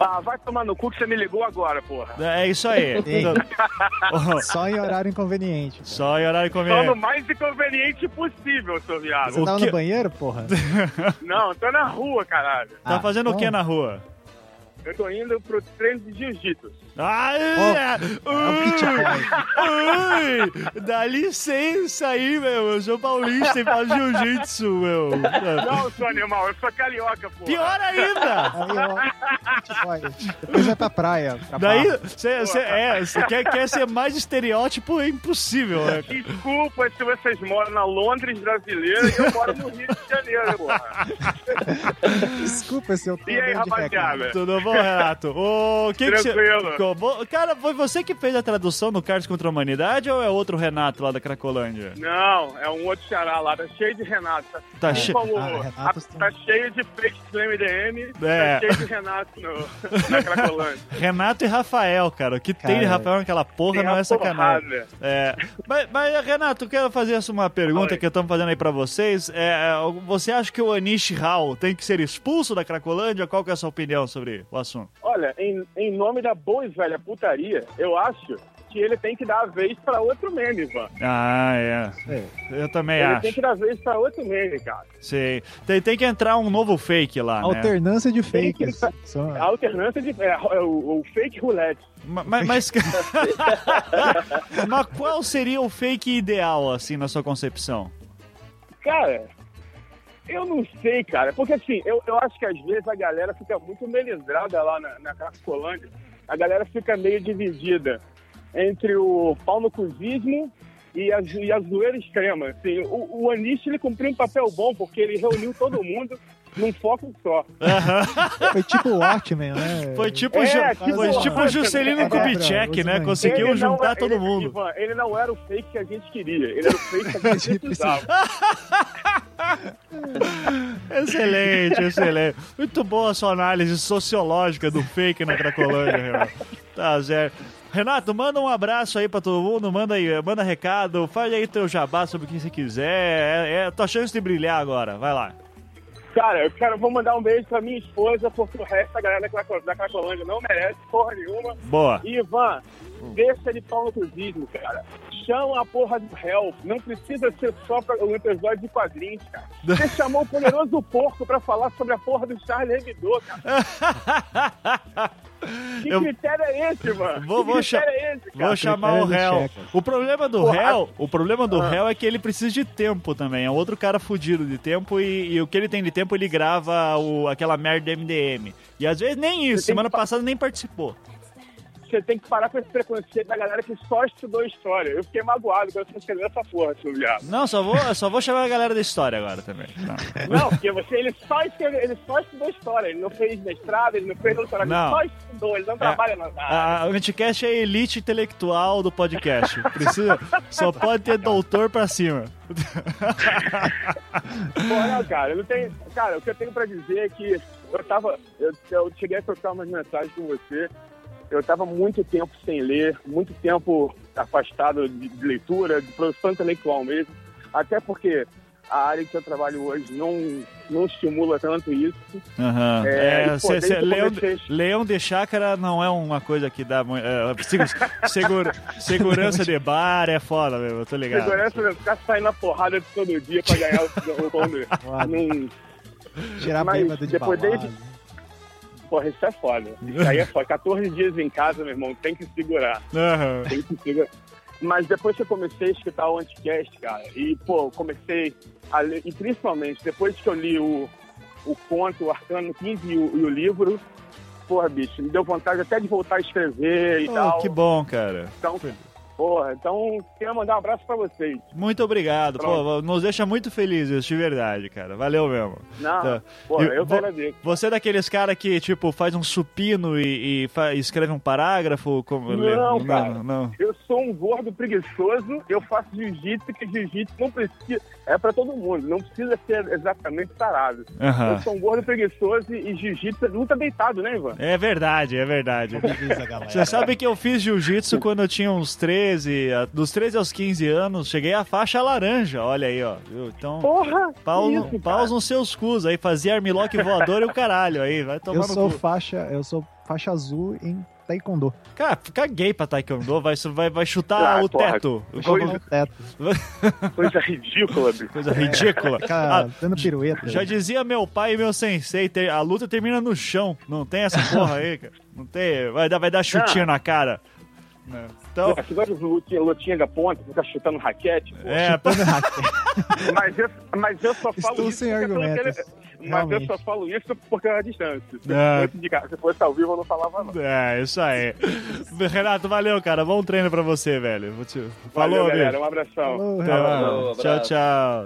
Ah, vai tomar no cu que você me ligou agora, porra. É isso aí. Só em horário inconveniente. Só em horário Tô no conveniente. mais inconveniente possível, seu viado. Você O tava que- no banheiro, porra? Não, tô na rua, caralho. Tá Ah, fazendo o que então- na rua? Eu tô indo pro treino de jiu-jitsu. Ah, É um pit Ui, dá licença aí, meu. Eu sou paulista e faço jiu-jitsu, meu. Não, seu animal, eu sou carioca, porra. Pior ainda! Aí, ó. Depois vai pra praia. Pra Daí, você é, cê quer, quer ser mais estereótipo, é impossível, né? Desculpa se vocês moram na Londres brasileira e eu moro no Rio de Janeiro, porra. Desculpa se eu tô E aí, rapaziada? Tudo bom, Renato? O que que cê- Cara, foi você que fez a tradução do Cards contra a Humanidade ou é outro Renato lá da Cracolândia? Não, é um outro xará lá, tá cheio de Renato. Tá che- Ah, a- tá cheio de fake do MDM, É. tá cheio de Renato no, na Cracolândia. Renato e Rafael, cara. O que tem de Cara, Rafael naquela porra não é sacanagem. porrada. É, mas, mas, Renato, eu quero fazer essa uma pergunta Oi. que estamos fazendo aí pra vocês. É, é, você acha que o Anish Hall tem que ser expulso da Cracolândia? Qual que é a sua opinião sobre o assunto? Olha, em, em nome da boa e velha putaria, eu acho que ele tem que dar a vez pra outro meme, Ivan. Ah, é. É. Eu também Ele acho. tem que dar a vez pra outro meme, cara. Sim. Tem, tem que entrar um novo fake lá, né? Alternância de Tem que- fakes. Só- A alternância de. É, é o, o fake roulette. Ma- Mas, mas... mas qual seria o fake ideal, assim, na sua concepção? Cara, eu não sei, cara. Porque assim, eu, eu acho que às vezes a galera fica muito melidrada lá na, na Cracolândia. A galera fica meio dividida entre o pau e a, e a zoeira extrema. Assim, o, o Anish, ele cumpriu um papel bom, porque ele reuniu todo mundo num foco só. Foi tipo o Watchmen, né? Foi tipo, É, Ju- tipo foi o tipo o Juscelino É, Kubitschek, né? Conseguiu juntar é- todo ele- mundo. Ivan, ele não era o fake que a gente queria, ele era o fake que a gente precisava. Excelente, excelente. Muito boa a sua análise sociológica do fake na Cracolândia, Renato. Tá certo. Renato, manda um abraço aí pra todo mundo, manda aí, manda recado, faz aí teu jabá sobre o que você quiser. É, é a tua chance de brilhar agora, vai lá. Cara, eu quero, vou mandar um beijo pra minha esposa, porque o resto da galera da, Craco- da Cracolândia não merece porra nenhuma. Boa. E, Ivan, deixa de pau no cuzismo, cara. Chama a porra do réu. Não precisa ser só pra um episódio de quadrinhos, cara. Você chamou o poderoso porco pra falar sobre a porra do Charles Hebdo, cara. Que Eu- critério é esse, mano? Vou- vou cha- é cara? Vou chamar o critério réu. O problema do Porra. réu, o problema do Ah. réu é que ele precisa de tempo também. É outro cara fudido de tempo e, e o que ele tem de tempo ele grava o, aquela merda MDM. E às vezes nem isso. Semana que passada nem participou. Você tem que parar com esse preconceito da galera que só estudou história. Eu fiquei magoado quando você escreveu essa porra, seu viado. Não, só vou, só vou chamar a galera da história agora também. Não. Não, porque você, ele só, escreveu, ele só estudou história. Ele não fez mestrado, ele não fez doutorado, Não. ele só estudou, ele não trabalha na área. A Anticast é a elite intelectual do podcast. Precisa, só pode ter doutor pra cima. Porra, não, cara, eu não tenho. Cara, o que eu tenho pra dizer é que eu tava. Eu, eu cheguei a trocar umas mensagens com você. Eu tava muito tempo sem ler, muito tempo afastado de, de leitura, de produção intelectual mesmo. Até porque a área que eu trabalho hoje não, não estimula tanto isso. Aham. É, É, cê- cê- leão, leão de chácara não é uma coisa que dá muito. É, segu- segura- segurança de bar é foda, meu. Eu tô ligado. Segurança vai ficar saindo na porrada todo dia pra ganhar o, o Mas bêbado de depois balada. desde- Porra, isso é foda. Isso aí é foda. 14 dias em casa, meu irmão, tem que segurar. Aham. Tem que segurar. Mas depois que eu comecei a escutar o Anticast, cara, e, pô, comecei a ler, e principalmente depois que eu li o, o conto, o Arcano 15 e o, e o livro, porra, bicho, me deu vontade até de voltar a escrever e Oh, tal. que bom, cara. Então, Porra, então queria mandar um abraço pra vocês. Muito obrigado. Pô, nos deixa muito felizes, de verdade, cara. Valeu mesmo. Não, Tá. porra, E eu que agradeço. Você é daqueles cara que, tipo, faz um supino e, e fa- escreve um parágrafo? Como... Não, cara. Não, não. Eu sou um gordo preguiçoso, eu faço jiu-jitsu, que jiu-jitsu não precisa. É pra todo mundo, não precisa ser exatamente sarado. Aham. Eu sou um gordo preguiçoso e jiu-jitsu é luta deitado, né, Ivan? É verdade, é verdade. Você sabe que eu fiz jiu-jitsu quando eu tinha uns 13, a- dos 13 aos 15 anos, cheguei à faixa laranja, olha aí, ó. Então, Porra! pau, isso, paus nos seus cus aí, fazia armlock voador e o caralho aí, vai tomar Eu no sou cu. faixa, eu sou faixa azul em taekwondo. Cara, caguei pra taekwondo, vai, vai, vai chutar Ah, o porra. teto. Coisa- no teto. Coisa ridícula, bicho. Coisa ridícula. Ficar Ah, dando pirueta. Já dizia meu pai e meu sensei, a luta termina no chão. Não tem essa porra aí, cara. Não tem. Vai dar, vai dar chutinho na cara. Né? Então, Pô, Você gosta de lutinha, lutinha da ponta, ficar chutando raquete? pô. é, Chutando raquete. Mas, eu, mas eu só falo Estou isso sem pelo argumentos. Mas eu só falo isso porque é a distância. Se, É. fosse de casa, se fosse ao vivo, eu não falava não. É, isso aí. Renato, valeu, cara. Bom treino pra você, velho. Vou te- Valeu, Falou, galera. Um abração. Falou. Falou, Tchau, tchau.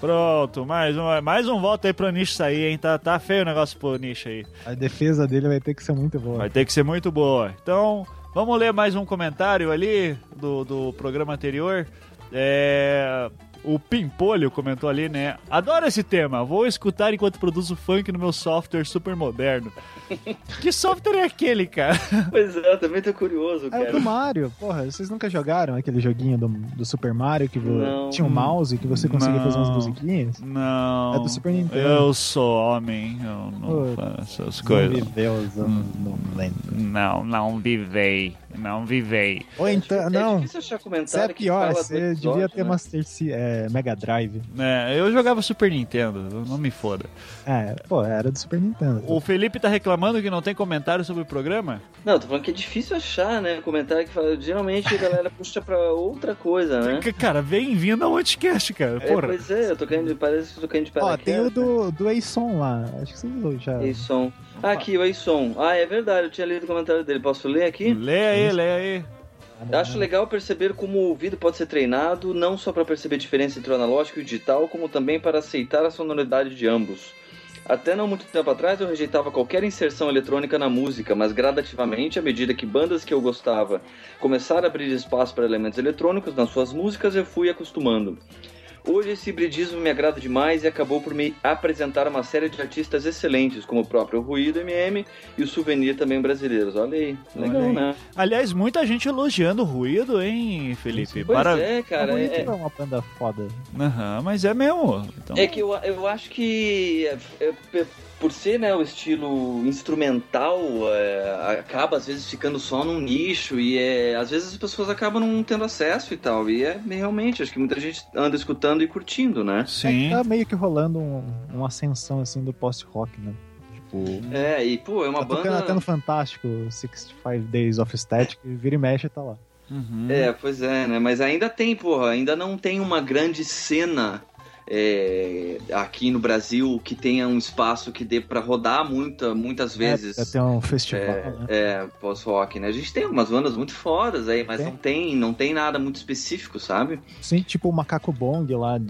Pronto, mais um, mais um voto aí pro Nish sair, hein? Tá, tá feio o negócio pro Nish aí. A defesa dele vai ter que ser muito boa. Vai ter que ser muito boa. Então, vamos ler mais um comentário ali do, do programa anterior. É, o Pimpolho comentou ali, né? Adoro esse tema. Vou escutar enquanto produzo funk no meu software super moderno. que software é aquele, cara? Pois é, eu também tô curioso, É o cara. do Mario, porra, vocês nunca jogaram aquele joguinho do, do Super Mario que vo- Não. tinha um mouse que você conseguia fazer umas Não. musiquinhas? Não. É do Super Nintendo. Eu sou homem, eu não Pô, faço essas Não coisas. viveu os anos, não lembro. Não, não vivei. Não vivei. Ou então, É não, difícil achar você comentário é que pior, você episódio, devia ter né? Master C- é, Mega Drive. É, eu jogava Super Nintendo, não me foda. É, pô, era do Super Nintendo. O Felipe tá reclamando que não tem comentário sobre o programa? Não, tô falando que é difícil achar, né? Comentário que fala. Geralmente a galera puxa pra outra coisa, né? Cara, bem-vindo ao Anticast, cara. É, Porra. pois é, eu tô caindo, parece que eu tô caindo de Ó, tem o do, do Eison lá, acho que vocês já... Eison. Ah, aqui, o Eison. Ah, é verdade, eu tinha lido o comentário dele. Posso ler aqui? Lê aí, lê aí. Acho legal perceber como o ouvido pode ser treinado, não só para perceber a diferença entre o analógico e o digital, como também para aceitar a sonoridade de ambos. Até não muito tempo atrás eu rejeitava qualquer inserção eletrônica na música, mas gradativamente, à medida que bandas que eu gostava começaram a abrir espaço para elementos eletrônicos nas suas músicas, eu fui acostumando. Hoje esse hibridismo me agrada demais e acabou por me apresentar uma série de artistas excelentes, como o próprio Ruído MM e o Souvenir também brasileiros. Olha aí, legal, Olha aí. né? Aliás, muita gente elogiando o ruído, hein, Felipe? Pois Para- é, cara. É- é uma banda foda. Aham, mas é mesmo. Então... É que eu, eu acho que é, é, por ser né, o estilo instrumental, é, acaba às vezes ficando só num nicho e é, às vezes as pessoas acabam não tendo acesso e tal. E é realmente, acho que muita gente anda escutando e curtindo, né? Sim. Tá meio que rolando um, uma ascensão assim do post-rock, né? Tipo, É, e pô, é uma tá tocando até banda. no Fantástico, 65 Days of Static, vira e mexe e tá lá. Uhum. É, pois é, né? Mas ainda tem, porra, ainda não tem uma grande cena é, aqui no Brasil que tenha um espaço que dê pra rodar muita, muitas vezes. É, tem um festival, É, né? é, pós-rock, né? A gente tem algumas bandas muito fodas aí, mas Tem. não tem, não tem nada muito específico, sabe? Sim, tipo o Macaco Bong lá de,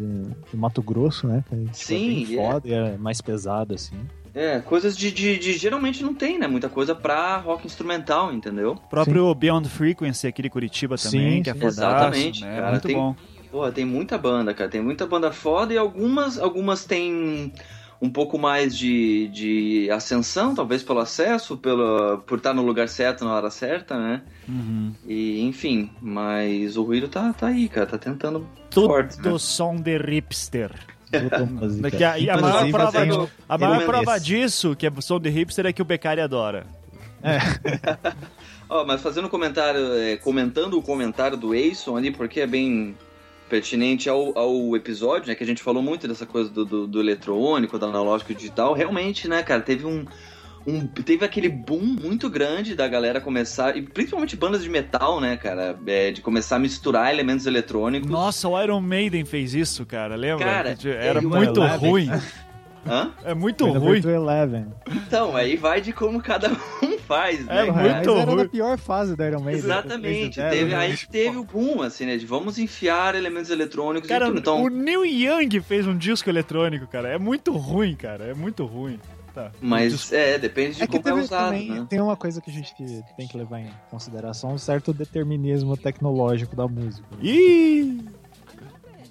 de Mato Grosso, né? Que, tipo, Sim, é bem é. foda e é mais pesado, assim. É, coisas de, de, de- geralmente não tem, né? Muita coisa pra rock instrumental, entendeu? O próprio Beyond Frequency aqui de Curitiba também, Sim, que é sim. fodaço, Exatamente, né? cara, Muito tem- bom. Porra, tem muita banda, cara. Tem muita banda foda e algumas, algumas têm um pouco mais de, de ascensão, talvez pelo acesso, pelo, por estar no lugar certo na hora certa, né? Uhum. E, enfim, mas o ruído tá, tá aí, cara. Tá tentando Tudo forte, né? som de hipster. Puta música. Que a- e a maior prova de- A maior prova disso, que é som de hipster, é que o Beccari adora. Ó, mas fazendo um comentário, é, comentando o comentário do Eison ali, porque é bem pertinente ao, ao episódio, né? Que a gente falou muito dessa coisa do, do, do eletrônico, do analógico e digital. Realmente, né, cara, teve um, um. Teve aquele boom muito grande da galera começar, e principalmente bandas de metal, né, cara? é, de começar a misturar elementos eletrônicos. Nossa, o Iron Maiden fez isso, cara, lembra? Cara, Era e o muito ruim. Hã? É muito ruim. Então, aí vai de como cada um faz, né? É muito Mas era ruim. da pior fase da Iron Maiden. Exatamente. Teve, né? teve o boom, assim, né? De vamos enfiar elementos eletrônicos Cara, e tudo. Então, o Neil Young fez um disco eletrônico, cara. É muito ruim, cara. É muito ruim. Tá. mas é, depende de É que como é usado, também, né? tem uma coisa que a gente tem que levar em consideração, um certo determinismo tecnológico da música. Ih!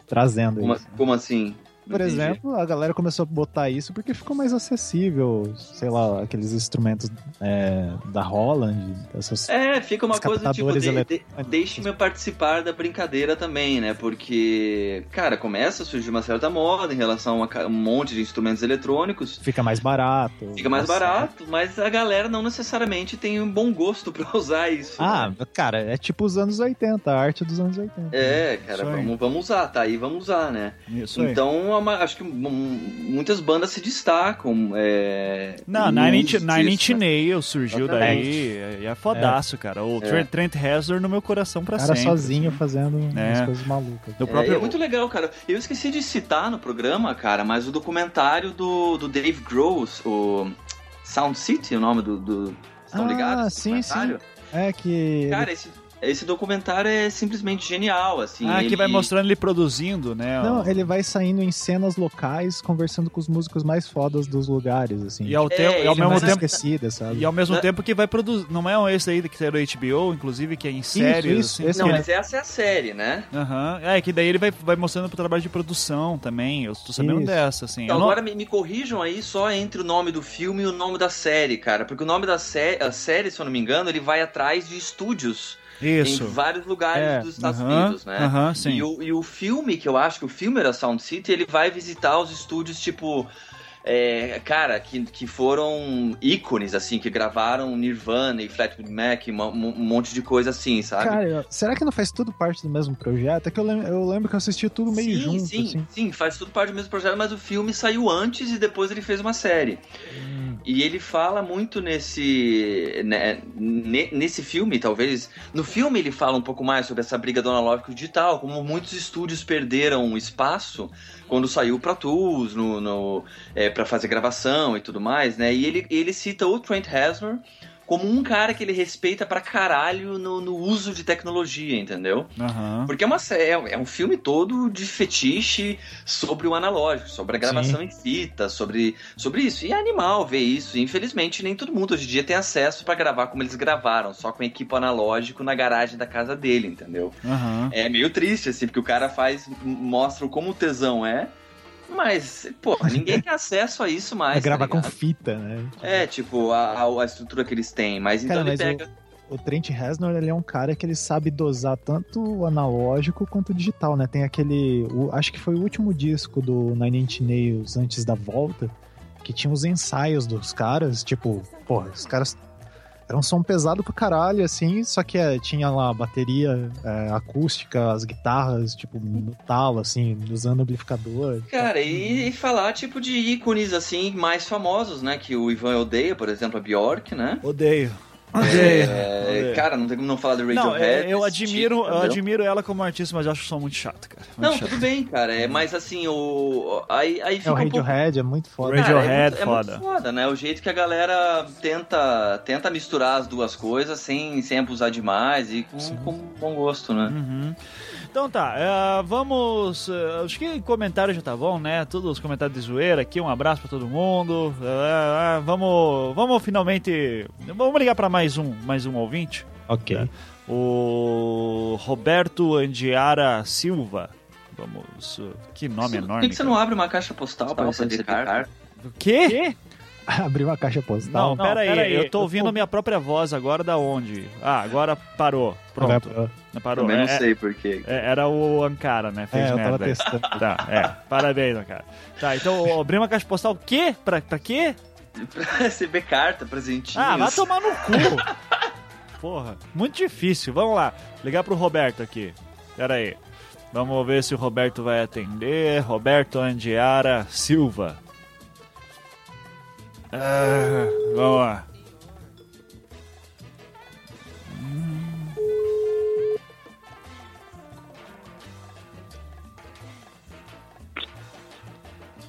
Trazendo Como, isso. como assim? Por entendi. exemplo, a galera começou a botar isso porque ficou mais acessível, sei lá, aqueles instrumentos é, da Holland, essas... É, fica uma coisa tipo, de, de, deixe-me eu participar da brincadeira também, né? Porque, cara, começa a surgir uma certa moda em relação a um monte de instrumentos eletrônicos. Fica mais barato. Fica mais Nossa. barato, mas a galera não necessariamente tem um bom gosto pra usar isso. Ah, né? cara, é tipo os anos 80, a arte dos anos 80. É, cara, Isso aí. vamos, vamos usar, tá aí, vamos usar, né? Isso aí. Então, é uma- acho que muitas bandas se destacam. É, Não, Nine Inch, Nine Inch né? Nails surgiu Exatamente. daí. E é fodaço, cara. O É. Trent, Trent Reznor no meu coração pra O cara sempre. sozinho assim. fazendo É. umas coisas malucas. Do É, próprio... é muito legal, cara. Eu esqueci de citar no programa, cara, mas o documentário do, do Dave Gross, o Sound City, o nome do. do... Estão Ah, ligados? sim, documentário? É que. Cara, esse, esse documentário é simplesmente genial, assim. Ah, que ele- vai mostrando ele produzindo, né? Não, ele vai saindo em cenas locais, conversando com os músicos mais fodas dos lugares, assim. E ao, É, tempo, e ao mesmo tempo... esquecida, sabe? E ao mesmo tempo que vai produzir. Não é um esse aí que saiu do HBO, inclusive, que é em séries. isso, assim. esse Não, mas essa é a série, né? Aham. É, que daí ele vai, vai mostrando pro trabalho de produção também. Eu tô sabendo Isso. dessa, assim. Então, não- agora me, me corrijam aí só entre o nome do filme e o nome da série, cara. Porque o nome da sé a série, se eu não me engano, ele vai atrás de estúdios Isso. em vários lugares É, dos Estados Unidos, né? Aham, sim. E o, e o filme, que eu acho que o filme era Sound City, ele vai visitar os estúdios, tipo. É, cara, que, que foram ícones, assim, que gravaram Nirvana e Fleetwood Mac, um, um monte de coisa assim, sabe? Cara, será que não faz tudo parte do mesmo projeto? É que eu lembro, eu lembro que eu assisti tudo meio sim, junto, sim, assim. sim, faz tudo parte do mesmo projeto, mas o filme saiu antes e depois ele fez uma série. Hum. E ele fala muito nesse né, ne- nesse filme, talvez. No filme ele fala um pouco mais sobre essa briga do analógico e digital, como muitos estúdios perderam espaço quando saiu Pro Tools, no, no, é, para fazer gravação e tudo mais, né? E ele, ele cita o Trent Reznor como um cara que ele respeita pra caralho no, no uso de tecnologia, entendeu? Aham. Porque é, uma, é é um filme todo de fetiche sobre o analógico, sobre a gravação em fita, sobre, sobre isso. E é animal ver isso. E, infelizmente, nem todo mundo hoje em dia tem acesso pra gravar como eles gravaram, só com equipo analógico na garagem da casa dele, entendeu? Aham. É meio triste, assim, porque o cara faz, mostra como o tesão é, mas, pô, ninguém tem acesso a isso mais. É gravar tá com fita, né? É, tipo, a, a- estrutura que eles têm. Mas então Cara, ele mas pega. O Trent Reznor, ele é um cara que ele sabe dosar tanto o analógico quanto o digital, né? Tem aquele... o- acho que foi o último disco do Nine Inch Nails antes da volta, que tinha os ensaios dos caras, tipo... Porra, os caras... Era um som pesado pro caralho, assim, só que é, tinha lá a bateria é, acústica, as guitarras, tipo, no talo, assim, usando amplificador. Cara, e, e falar tipo de ícones assim mais famosos, né? Que o Ivan odeia, por exemplo, a Bjork, né? Odeio. É, Odeio. cara, não tem como não falar do Não, Radiohead. é, eu admiro, tipo, eu admiro ela como artista, mas eu acho o som muito chato, cara. Muito Não, chato. tudo bem, cara. É, mas assim, o. Aí, aí É fica o um pouco. Radiohead, é muito foda. Radio- Cara, Radiohead, é muito, é foda. muito foda, né? O jeito que a galera tenta, tenta misturar as duas coisas sem, sem abusar demais e com, com bom gosto, né? Uhum. Então tá, é, vamos. é, acho que comentário já tá bom, né? Todos os comentários de zoeira aqui, um abraço pra todo mundo. É, vamos, vamos finalmente. Vamos ligar pra mais um, mais um ouvinte. Ok. O Roberto Andiara Silva. Vamos. uh, Que nome Por enorme. que, que você não abre uma caixa postal pra receber carta? O quê? Abrir uma caixa postal. Não, pera aí, eu tô ouvindo a minha própria voz agora da onde? Ah, agora parou. Pronto. Parou. Também não É- sei porquê. é- era o Ankara, né? Fez É, eu tava merda. aí. testando. Tá, é. Parabéns, Ankara. Tá, então abrir uma caixa postal o quê? Pra, pra quê? Pra receber carta, presentinhos. Ah, vai tomar no cu. Porra, muito difícil. Vamos lá, ligar pro Roberto aqui. Pera aí. Vamos ver se o Roberto vai atender. Roberto Andiara Silva. Ah, vamos lá.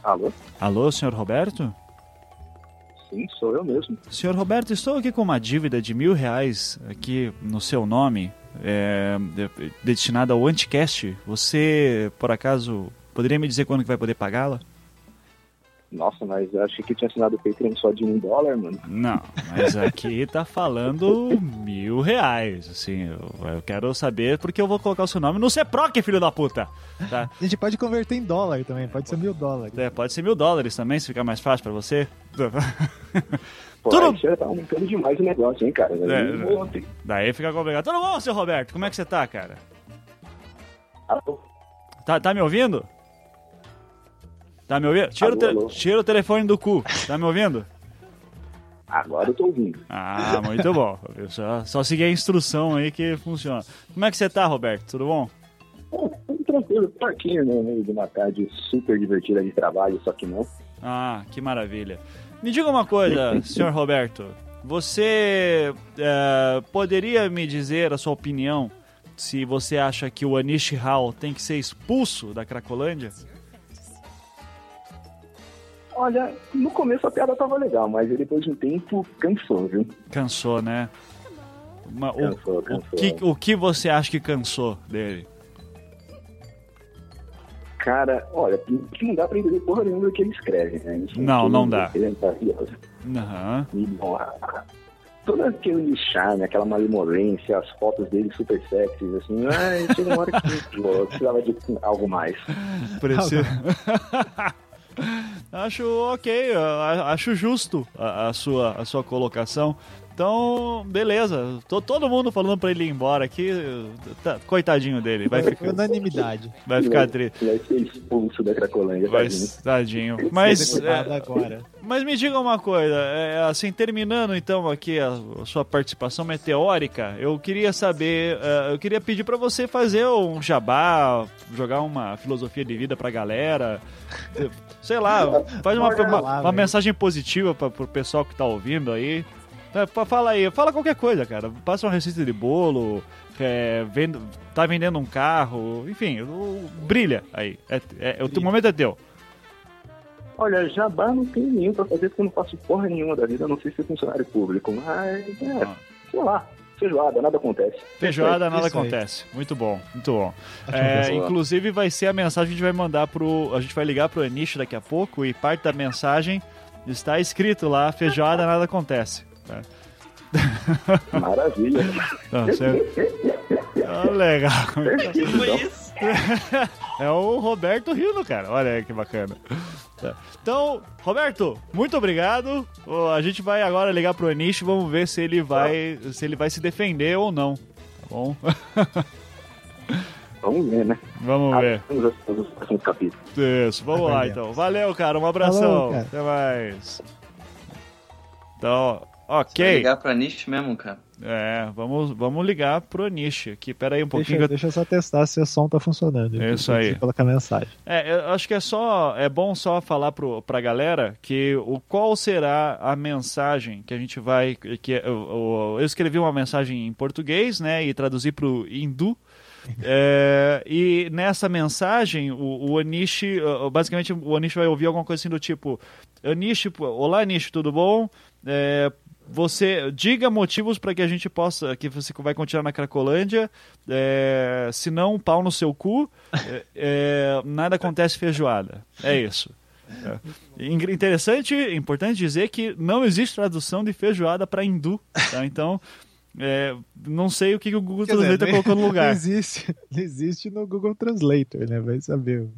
Alô? Alô, senhor Roberto? Sim, sou eu mesmo. Senhor Roberto, estou aqui com uma dívida de mil reais aqui no seu nome, é, de- destinada ao Anticast. Você, por acaso, poderia me dizer quando que vai poder pagá-la? Nossa, mas eu achei que tinha assinado o Patreon só de um dólar, mano. Não, mas aqui tá falando mil reais, assim, eu, eu quero saber porque eu vou colocar o seu nome no CEPROC, filho da puta, tá? A gente pode converter em dólar também, pode ser mil dólares. É, pode ser mil dólares também, se ficar mais fácil pra você. Pô, Tudo- aí tá aumentando demais o negócio, hein, cara? É, Aí, é. ontem. Daí fica complicado. Tudo bom, seu Roberto? Como é que você tá, cara? Alô? Tá, tá me ouvindo? Tá me ouvindo? Tira, o Alô, te- alô. tira o telefone do cu. Tá me ouvindo? Agora eu tô ouvindo. Ah, muito bom. Só, só seguir a instrução aí que funciona. Como é que você tá, Roberto? Tudo bom? Tudo tranquilo, tô aqui no meio de uma tarde super divertida de trabalho, só que não. Ah, que maravilha. Me diga uma coisa, senhor Roberto. Você eh, poderia me dizer a sua opinião se você acha que o Anish Hall tem que ser expulso da Cracolândia? Olha, no começo a piada tava legal, mas depois de um tempo cansou, viu? Cansou, né? Uma- o, Cansou, o cansou. que, o que você acha que cansou dele? Cara, olha, que não dá pra entender porra nenhuma do que ele escreve, né? Isso é Não, não dá. maravilhoso. Aham. E, bom, a- todo aquele charme, aquela malemolência, as fotos dele super sexys, assim, ai, chega uma hora que precisava de algo mais. Precisa. acho ok, acho justo a, a sua, a sua colocação. Então, beleza. Tô todo mundo falando pra ele ir embora aqui. Tá- coitadinho dele. Vai ficar, unanimidade. vai ficar triste. Vai ser expulso da Cracolândia, Vai, tadinho. tadinho. Mas, é, agora. mas me diga uma coisa, é, assim, terminando então aqui a, a sua participação meteórica, eu queria saber, é, eu queria pedir pra você fazer um jabá, jogar uma filosofia de vida pra galera, sei lá, faz uma, uma, uma mensagem positiva pra, pro pessoal que tá ouvindo aí. Fa- fala aí, fala qualquer coisa, cara. Passa uma receita de bolo, é, vendo, tá vendendo um carro, enfim, o- brilha aí. É, é- o teu momento é teu. Olha, jabá não tem nenhum pra fazer porque eu não faço porra nenhuma da vida, a não sei ser funcionário público, mas, é, Ah. sei lá, feijoada, nada acontece. Feijoada, nada Isso aí. acontece. Muito bom, muito bom. É, inclusive vai ser a mensagem que a gente vai mandar pro. A gente vai ligar pro Anish daqui a pouco e parte da mensagem está escrito lá: feijoada, nada acontece. Tá? Maravilha. Então, você- Ah, legal. Que foi isso? É o Roberto rindo, cara. Olha aí que bacana. Então, Roberto, muito obrigado. A gente vai agora ligar pro Anish, vamos ver se ele vai, se ele vai se defender ou não. Tá bom? Vamos ver, né? Vamos ver. Vamos ver os próximos capítulos. Isso, vamos lá então. Valeu, cara. Um abração. Falou, cara. Até mais. Então, Vai ok. ligar pra Nish mesmo, cara. É, vamos, vamos ligar pro Anish aqui. Pera aí um pouquinho. Deixa, eu- deixa eu só testar se o som tá funcionando. É isso Eu aí. colocar mensagem. É, eu acho que é só é bom só falar pro, pra galera que o qual será a mensagem que a gente vai que eu, eu- eu escrevi uma mensagem em português, né, e traduzi pro hindu. É, e nessa mensagem, o, o Anish, basicamente, o Anish vai ouvir alguma coisa assim do tipo: Anish, olá Anish, tudo bom? É, você diga motivos para que a gente possa, que você vai continuar na Cracolândia, é, se não, pau no seu cu, é, é, nada acontece feijoada. É isso. É. In- Interessante, importante dizer que não existe tradução de feijoada para hindu, tá? Então, é, não sei o que, o Google Quer dizer, Translator nem- colocou no Não lugar. existe, não existe no Google Translator, né? Vai saber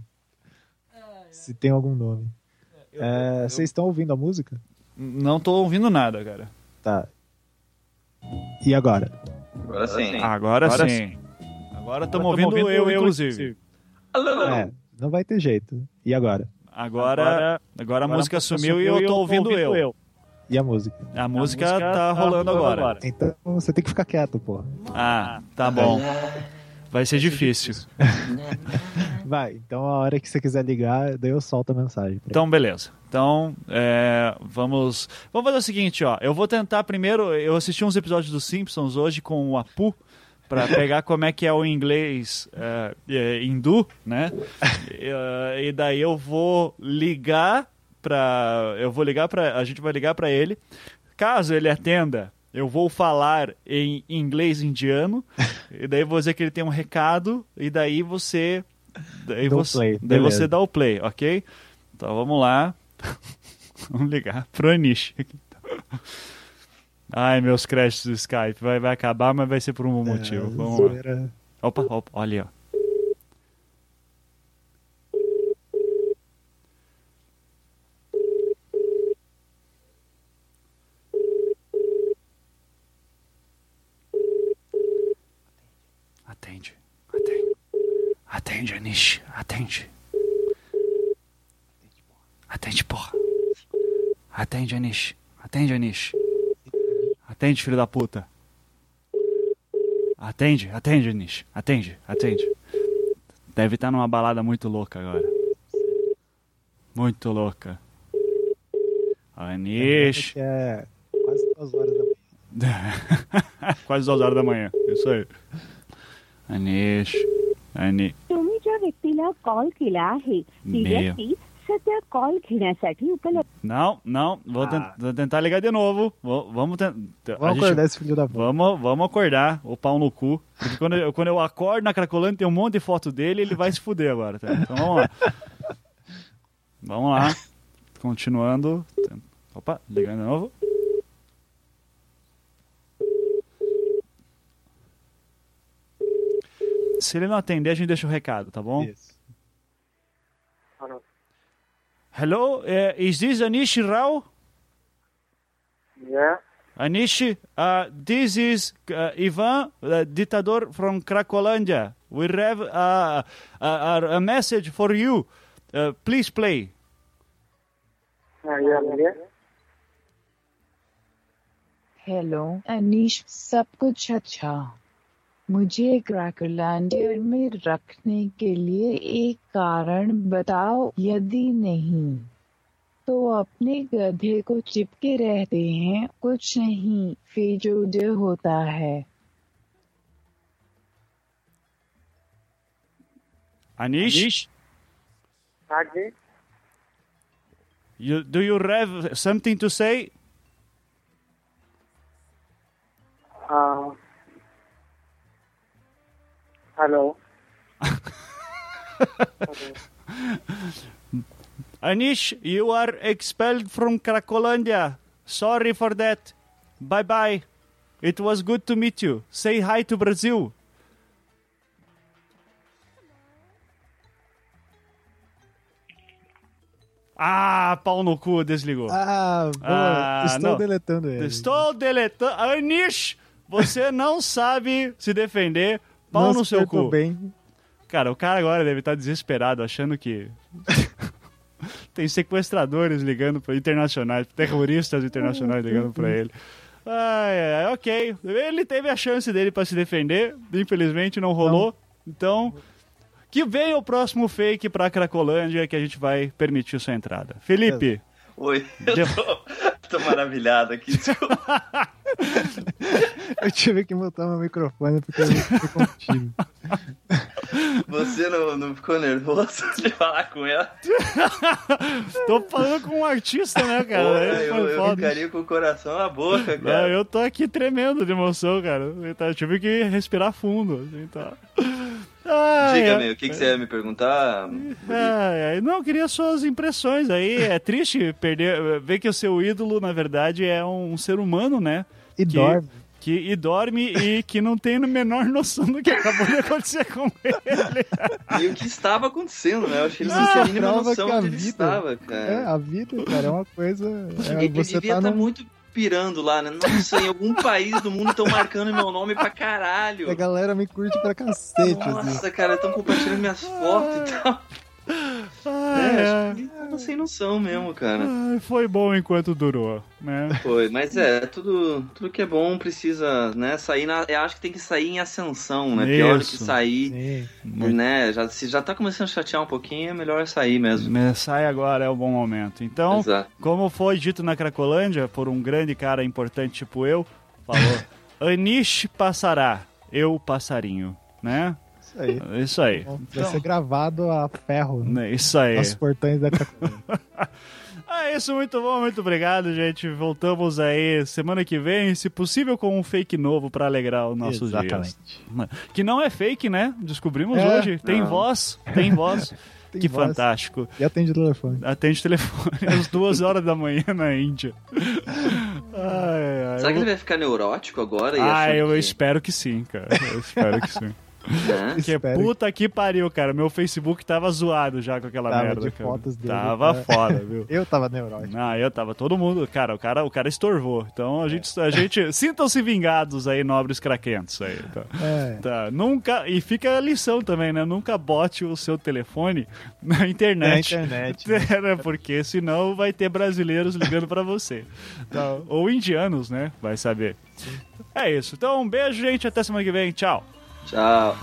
se tem algum nome. É, Vocês estão ouvindo a música? Não tô ouvindo nada, cara. Tá. E agora? Agora sim. Agora, Agora sim. Agora estamos tamo ouvindo, ouvindo eu, eu, inclusive. É, não vai ter jeito. E agora? Agora, agora, a música sumiu e eu tô ouvindo eu. E a música? A música tá rolando agora. Então você tem que ficar quieto, porra. Ah, tá bom. Vai ser difícil. Vai, então a hora que você quiser ligar, daí eu solto a mensagem. Então, beleza. Então, é, vamos. Vamos fazer o seguinte, ó. Eu vou tentar primeiro. Eu assisti uns episódios dos Simpsons hoje com o Apu. Pra pegar como é que é o inglês é, é, hindu, né? E, e daí eu vou ligar pra. Eu vou ligar pra. A gente vai ligar pra ele. Caso ele atenda, eu vou falar em inglês indiano. e daí vou dizer que ele tem um recado. E daí você. Daí, Dá o você, play, daí beleza. você dá o play, ok? Então vamos lá. vamos ligar pro Anish. Ai, meus créditos do Skype. Vai, vai acabar, mas vai ser por um bom motivo. É, Vamos lá. Opa, opa, olha aí, ó. Atende, atende. Atende, Anish, atende. Atende, porra. Atende, Anish. Atende, Anish. Atende, filho da puta. Atende, atende, Nish. Atende, atende. Deve estar numa balada muito louca agora. Muito louca. Anish. Que é quase duas horas da manhã. Quase duas horas da manhã. Isso aí. Anish. Ani. तुम्ही ज्या व्यक्तीला कॉल केला आहे ती meu. व्यक्ती सध्या कॉल घेण्यासाठी उपलब्ध Não, não. Vou, ten- vou tentar ligar de novo. Vou- vamos tentar. Vamos acordar esse filho da puta. Vamos, vamos acordar o pau no cu. Porque quando eu, quando eu acordo na Cracolândia tem um monte de foto dele ele vai se fuder agora. Tá? Então vamos lá. Vamos lá. Continuando. Opa, ligando de novo. Se ele não atender, a gente deixa o recado, tá bom? Isso. Hello, uh, is this Anish Rao? Yeah. Anish, uh, this is uh, Ivan, uh, ditador from Cracolândia. We have uh, a, a, a message for you. Uh, please play. Hello Anish सब कुछ अच्छा मुझे क्रैकरलैंडियर में रखने के लिए एक कारण बताओ। यदि नहीं तो अपने गधे को चिपके रहते हैं कुछ नहीं फेजोड होता है। Anish, you, do you have something to say? Hello. Anish, you are expelled from Cracolândia. Sorry for that. Bye bye. It was good to meet you. Say hi to Brazil. Ah, pau no cu, desligou. Ah, boa. Ah, Estou não. deletando ele. Estou deletando. Anish, você não sabe se defender. Pau Não no se seu cu. bem. Cara, o cara agora deve estar desesperado, achando que. Tem sequestradores ligando para internacionais, terroristas internacionais ligando para ele. Ai, ai, ok. Ele teve a chance dele para se defender, infelizmente não rolou. Então, que venha o próximo fake pra Cracolândia que a gente vai permitir sua entrada. Felipe, Oi, eu tô, tô maravilhado aqui. desculpa. Eu tive que mutar meu microfone porque eu não fiquei contigo. Você não, não ficou nervoso de falar com ela? tô falando com um artista, né, cara? Eu, eu foda. ficaria com o coração na boca, Não, cara. eu tô aqui tremendo de emoção, cara. Eu tive que respirar fundo. assim, tá. Ai, Diga, ai, meu, o que, que você ia me perguntar? ai, ai. Não, eu queria suas impressões aí. É triste perder, ver que o seu ídolo, na verdade, é um ser humano, né? E Que- dorme. Que, e dorme e que não tem a menor noção do que acabou de acontecer com ele. E o que estava acontecendo, né? Eu acho que ele Isso não tinha a mínima noção que onde ele vida- estava, É, cara. a vida, cara, é uma coisa. é, ele você devia tá estar num... muito pirando lá, né? Nossa, em algum país do mundo estão marcando meu nome pra caralho. A galera me curte pra cacete, assim. Nossa, cara, estão compartilhando minhas fotos e tal. Ai, É, tava sem noção mesmo, cara. Ai, foi bom enquanto durou, né? Foi, mas é, tudo, tudo que é bom precisa, né, sair na. Eu acho que tem que sair em ascensão, né? Pior do que Isso. sair, Sim. né? Já, se já tá começando a chatear um pouquinho, é melhor sair mesmo. Mas Sai agora, é o bom momento. Então, Exato. como foi dito na Cracolândia, por um grande cara importante tipo eu, falou: Anish passará, eu passarinho, né? Isso aí. Isso aí. Vai ser gravado a ferro né? Isso aí. nos portões da Cracolândia. É isso, muito bom, muito obrigado, gente. Voltamos aí semana que vem, se possível, com um fake novo pra alegrar os nossos Exatamente. dias. Que não é fake, né? Descobrimos É. hoje. Tem Não. voz, tem voz. Tem que voz. fantástico. E atende o telefone. Atende telefone às duas horas da manhã na Índia. Ai, ai, Será que eu- ele vai ficar neurótico agora? e Ah, eu que- espero que sim, cara. Eu espero que sim. Né? Que Espero. puta que pariu, cara. Meu Facebook tava zoado já com aquela Tava merda. de cara. fotos dele, Tava cara. foda, viu? Eu tava neurótico. Não, eu tava todo mundo, cara, o cara, o cara estorvou. Então a gente, a gente sintam-se vingados aí, nobres craquentos aí. Tá. É. Tá, nunca e fica a lição também, né? Nunca bote o seu telefone na Na internet. internet. É, né? Porque senão vai ter brasileiros ligando pra você. Tá? Ou indianos, né? Vai saber. É isso. Então, um beijo, gente. Até semana que vem. Tchau. Tchau.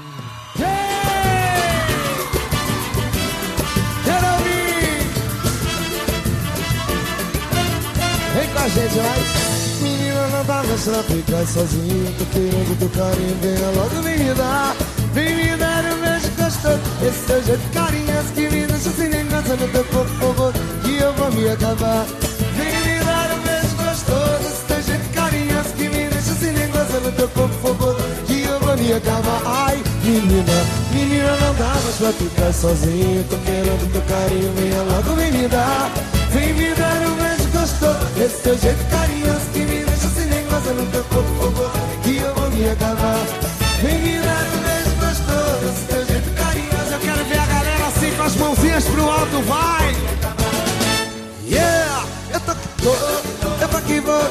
Vem com a gente, vai! Menina, não dá mais pra ficar sozinho Tô querendo teu carinho, venha logo me dar Vem me dar um beijo gostoso Esse teu jeito carinhoso que me deixa sem gosta no teu corpo, por favor Que eu vou me acabar Acabar Ai, menina, menina, não dá mais pra ficar sozinho Tô querendo teu carinho, venha logo vem me dar Vem me dar um beijo gostoso Esse teu jeito carinhoso que me deixa sem gosta no teu corpo, favor Que eu vou me acabar Vem me dar um beijo gostoso Esse teu jeito carinhoso Eu quero ver a galera assim com as mãozinhas pro alto, vai! Yeah! Eu tô que tô, eu tô que vou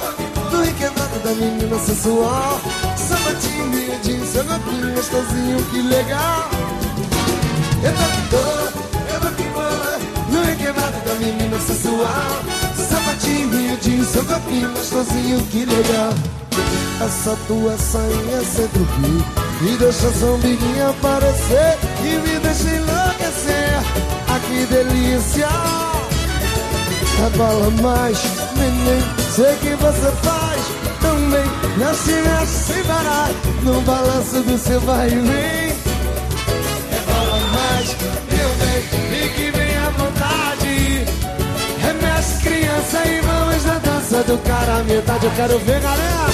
No requebrado da menina sensual Sapatinho, miudinho, seu corpinho gostosinho, que legal. Eu tô tô, eu tô que vou No requebrado da menina sensual. Sapatinho, miudinho, seu corpinho gostosinho, que legal. Essa tua sainha seduzir Me deixa sua umbiguinha aparecer E me deixa enlouquecer. Ah, que delícia! Rebola mais, neném Sei que você faz também Mexe, mexe sem parar No balanço do seu vai e vem. Rebola mais, meu bem E que vem à vontade. Remexe criança e vamos na dança do cara à metade Eu quero ver galera.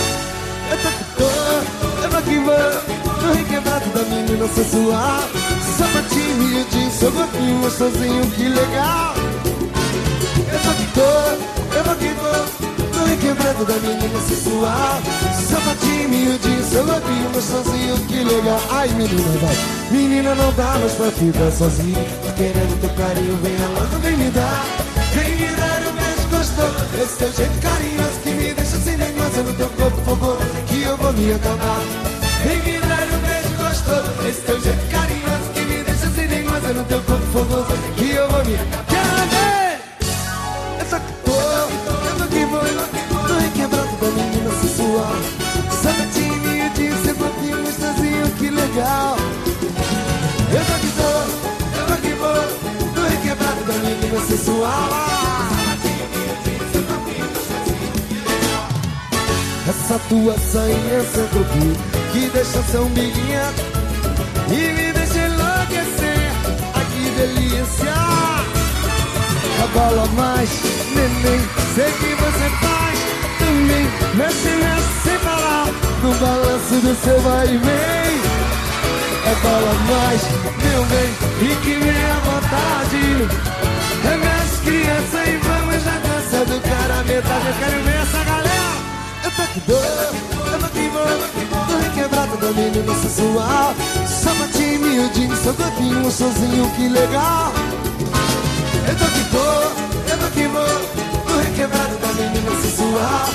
Eu tô que tô, eu tô que vou No requebrado da menina sensual. Sapatinho, miudinho, seu corpinho gostosinho, que legal. Eu tô que tô, eu tô que vou No requebrado da menina sensual Sapatinho, miudinho, seu lobinho gostosinho, que legal. Ai menina, vai. Menina, não dá mais pra ficar sozinho querendo teu carinho, venha logo, vem me dar. Vem me dar um beijo gostoso Esse teu jeito carinhoso que me deixa sem goza no teu corpo, favor Que eu vou me acabar. Vem me dar um beijo gostoso Esse teu jeito carinhoso que me deixa sem goza no teu corpo, favor Que eu vou me acabar Essa tua sainha sem grupo Que deixa seu umbiguinha E me deixa enlouquecer. Ai que delícia! Rebola mais, neném Sei que você faz. Também Mexe, mexe sem parar No balanço do seu vai e vem Rebola mais, meu bem E que vem à vontade. Remexe criança e vamos na dança do cara metade Eu quero ver essa Eu tô que dou, eu tô que vou No requebrado da menina sensual Sapatinho, miudinho, seu corpinho sozinho, que legal eu tô que tô, eu tô que vou No requebrado da menina sensual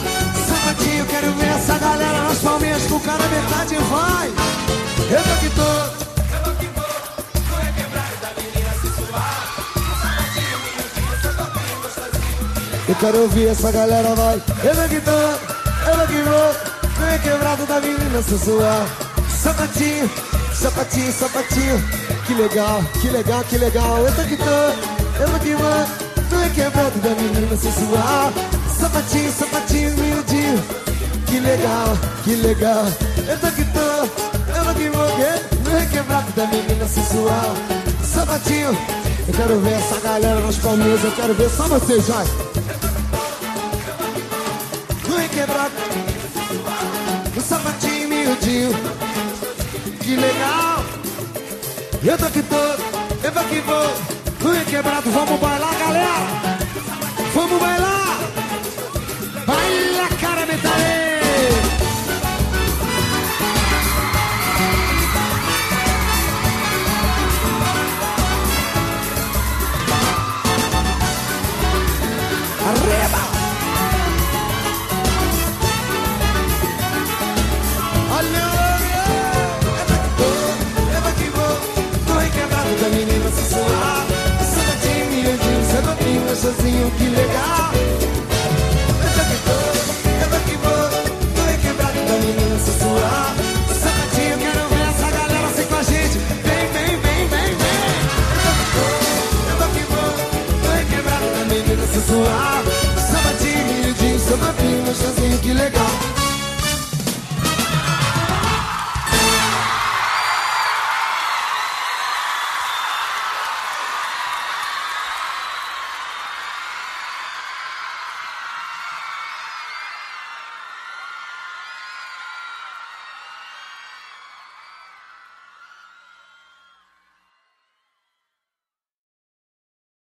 Sapatinho, quero ver essa galera nas palminhas com cara metade vai Eu tô que tô, Eu quero ouvir essa galera, vai. Eu tô que tô, eu tô que vou No requebrado da menina sensual Sapatinho, sapatinho, sapatinho. Que legal, que legal, que legal. Eu tô que tô eu vou que tu é quebrado da menina sensual Sapatinho, sapatinho, miudinho. Que legal, que legal. Eu tô que tô, eu vou que vou que No requebrado da menina sensual Sapatinho, eu quero ver essa galera nas palminhas Eu quero ver só vocês, vai Que legal. Eu tô aqui todo, eu tô aqui vou. No requebrado, vamos bailar, galera. Vamos bailar. Baila, cara, metade. sozinho, que legal. Canta que vou, que vou, tô equilibrado da menina sensual. Sapatinho, quero ver essa galera assim com a gente. Vem, vem, vem, vem, vem. Canta que vou, canta que vou, tô equilibrado da menina sensual. Sapatinho, miudinho, sabatinho, papinho, gostosinho, que legal.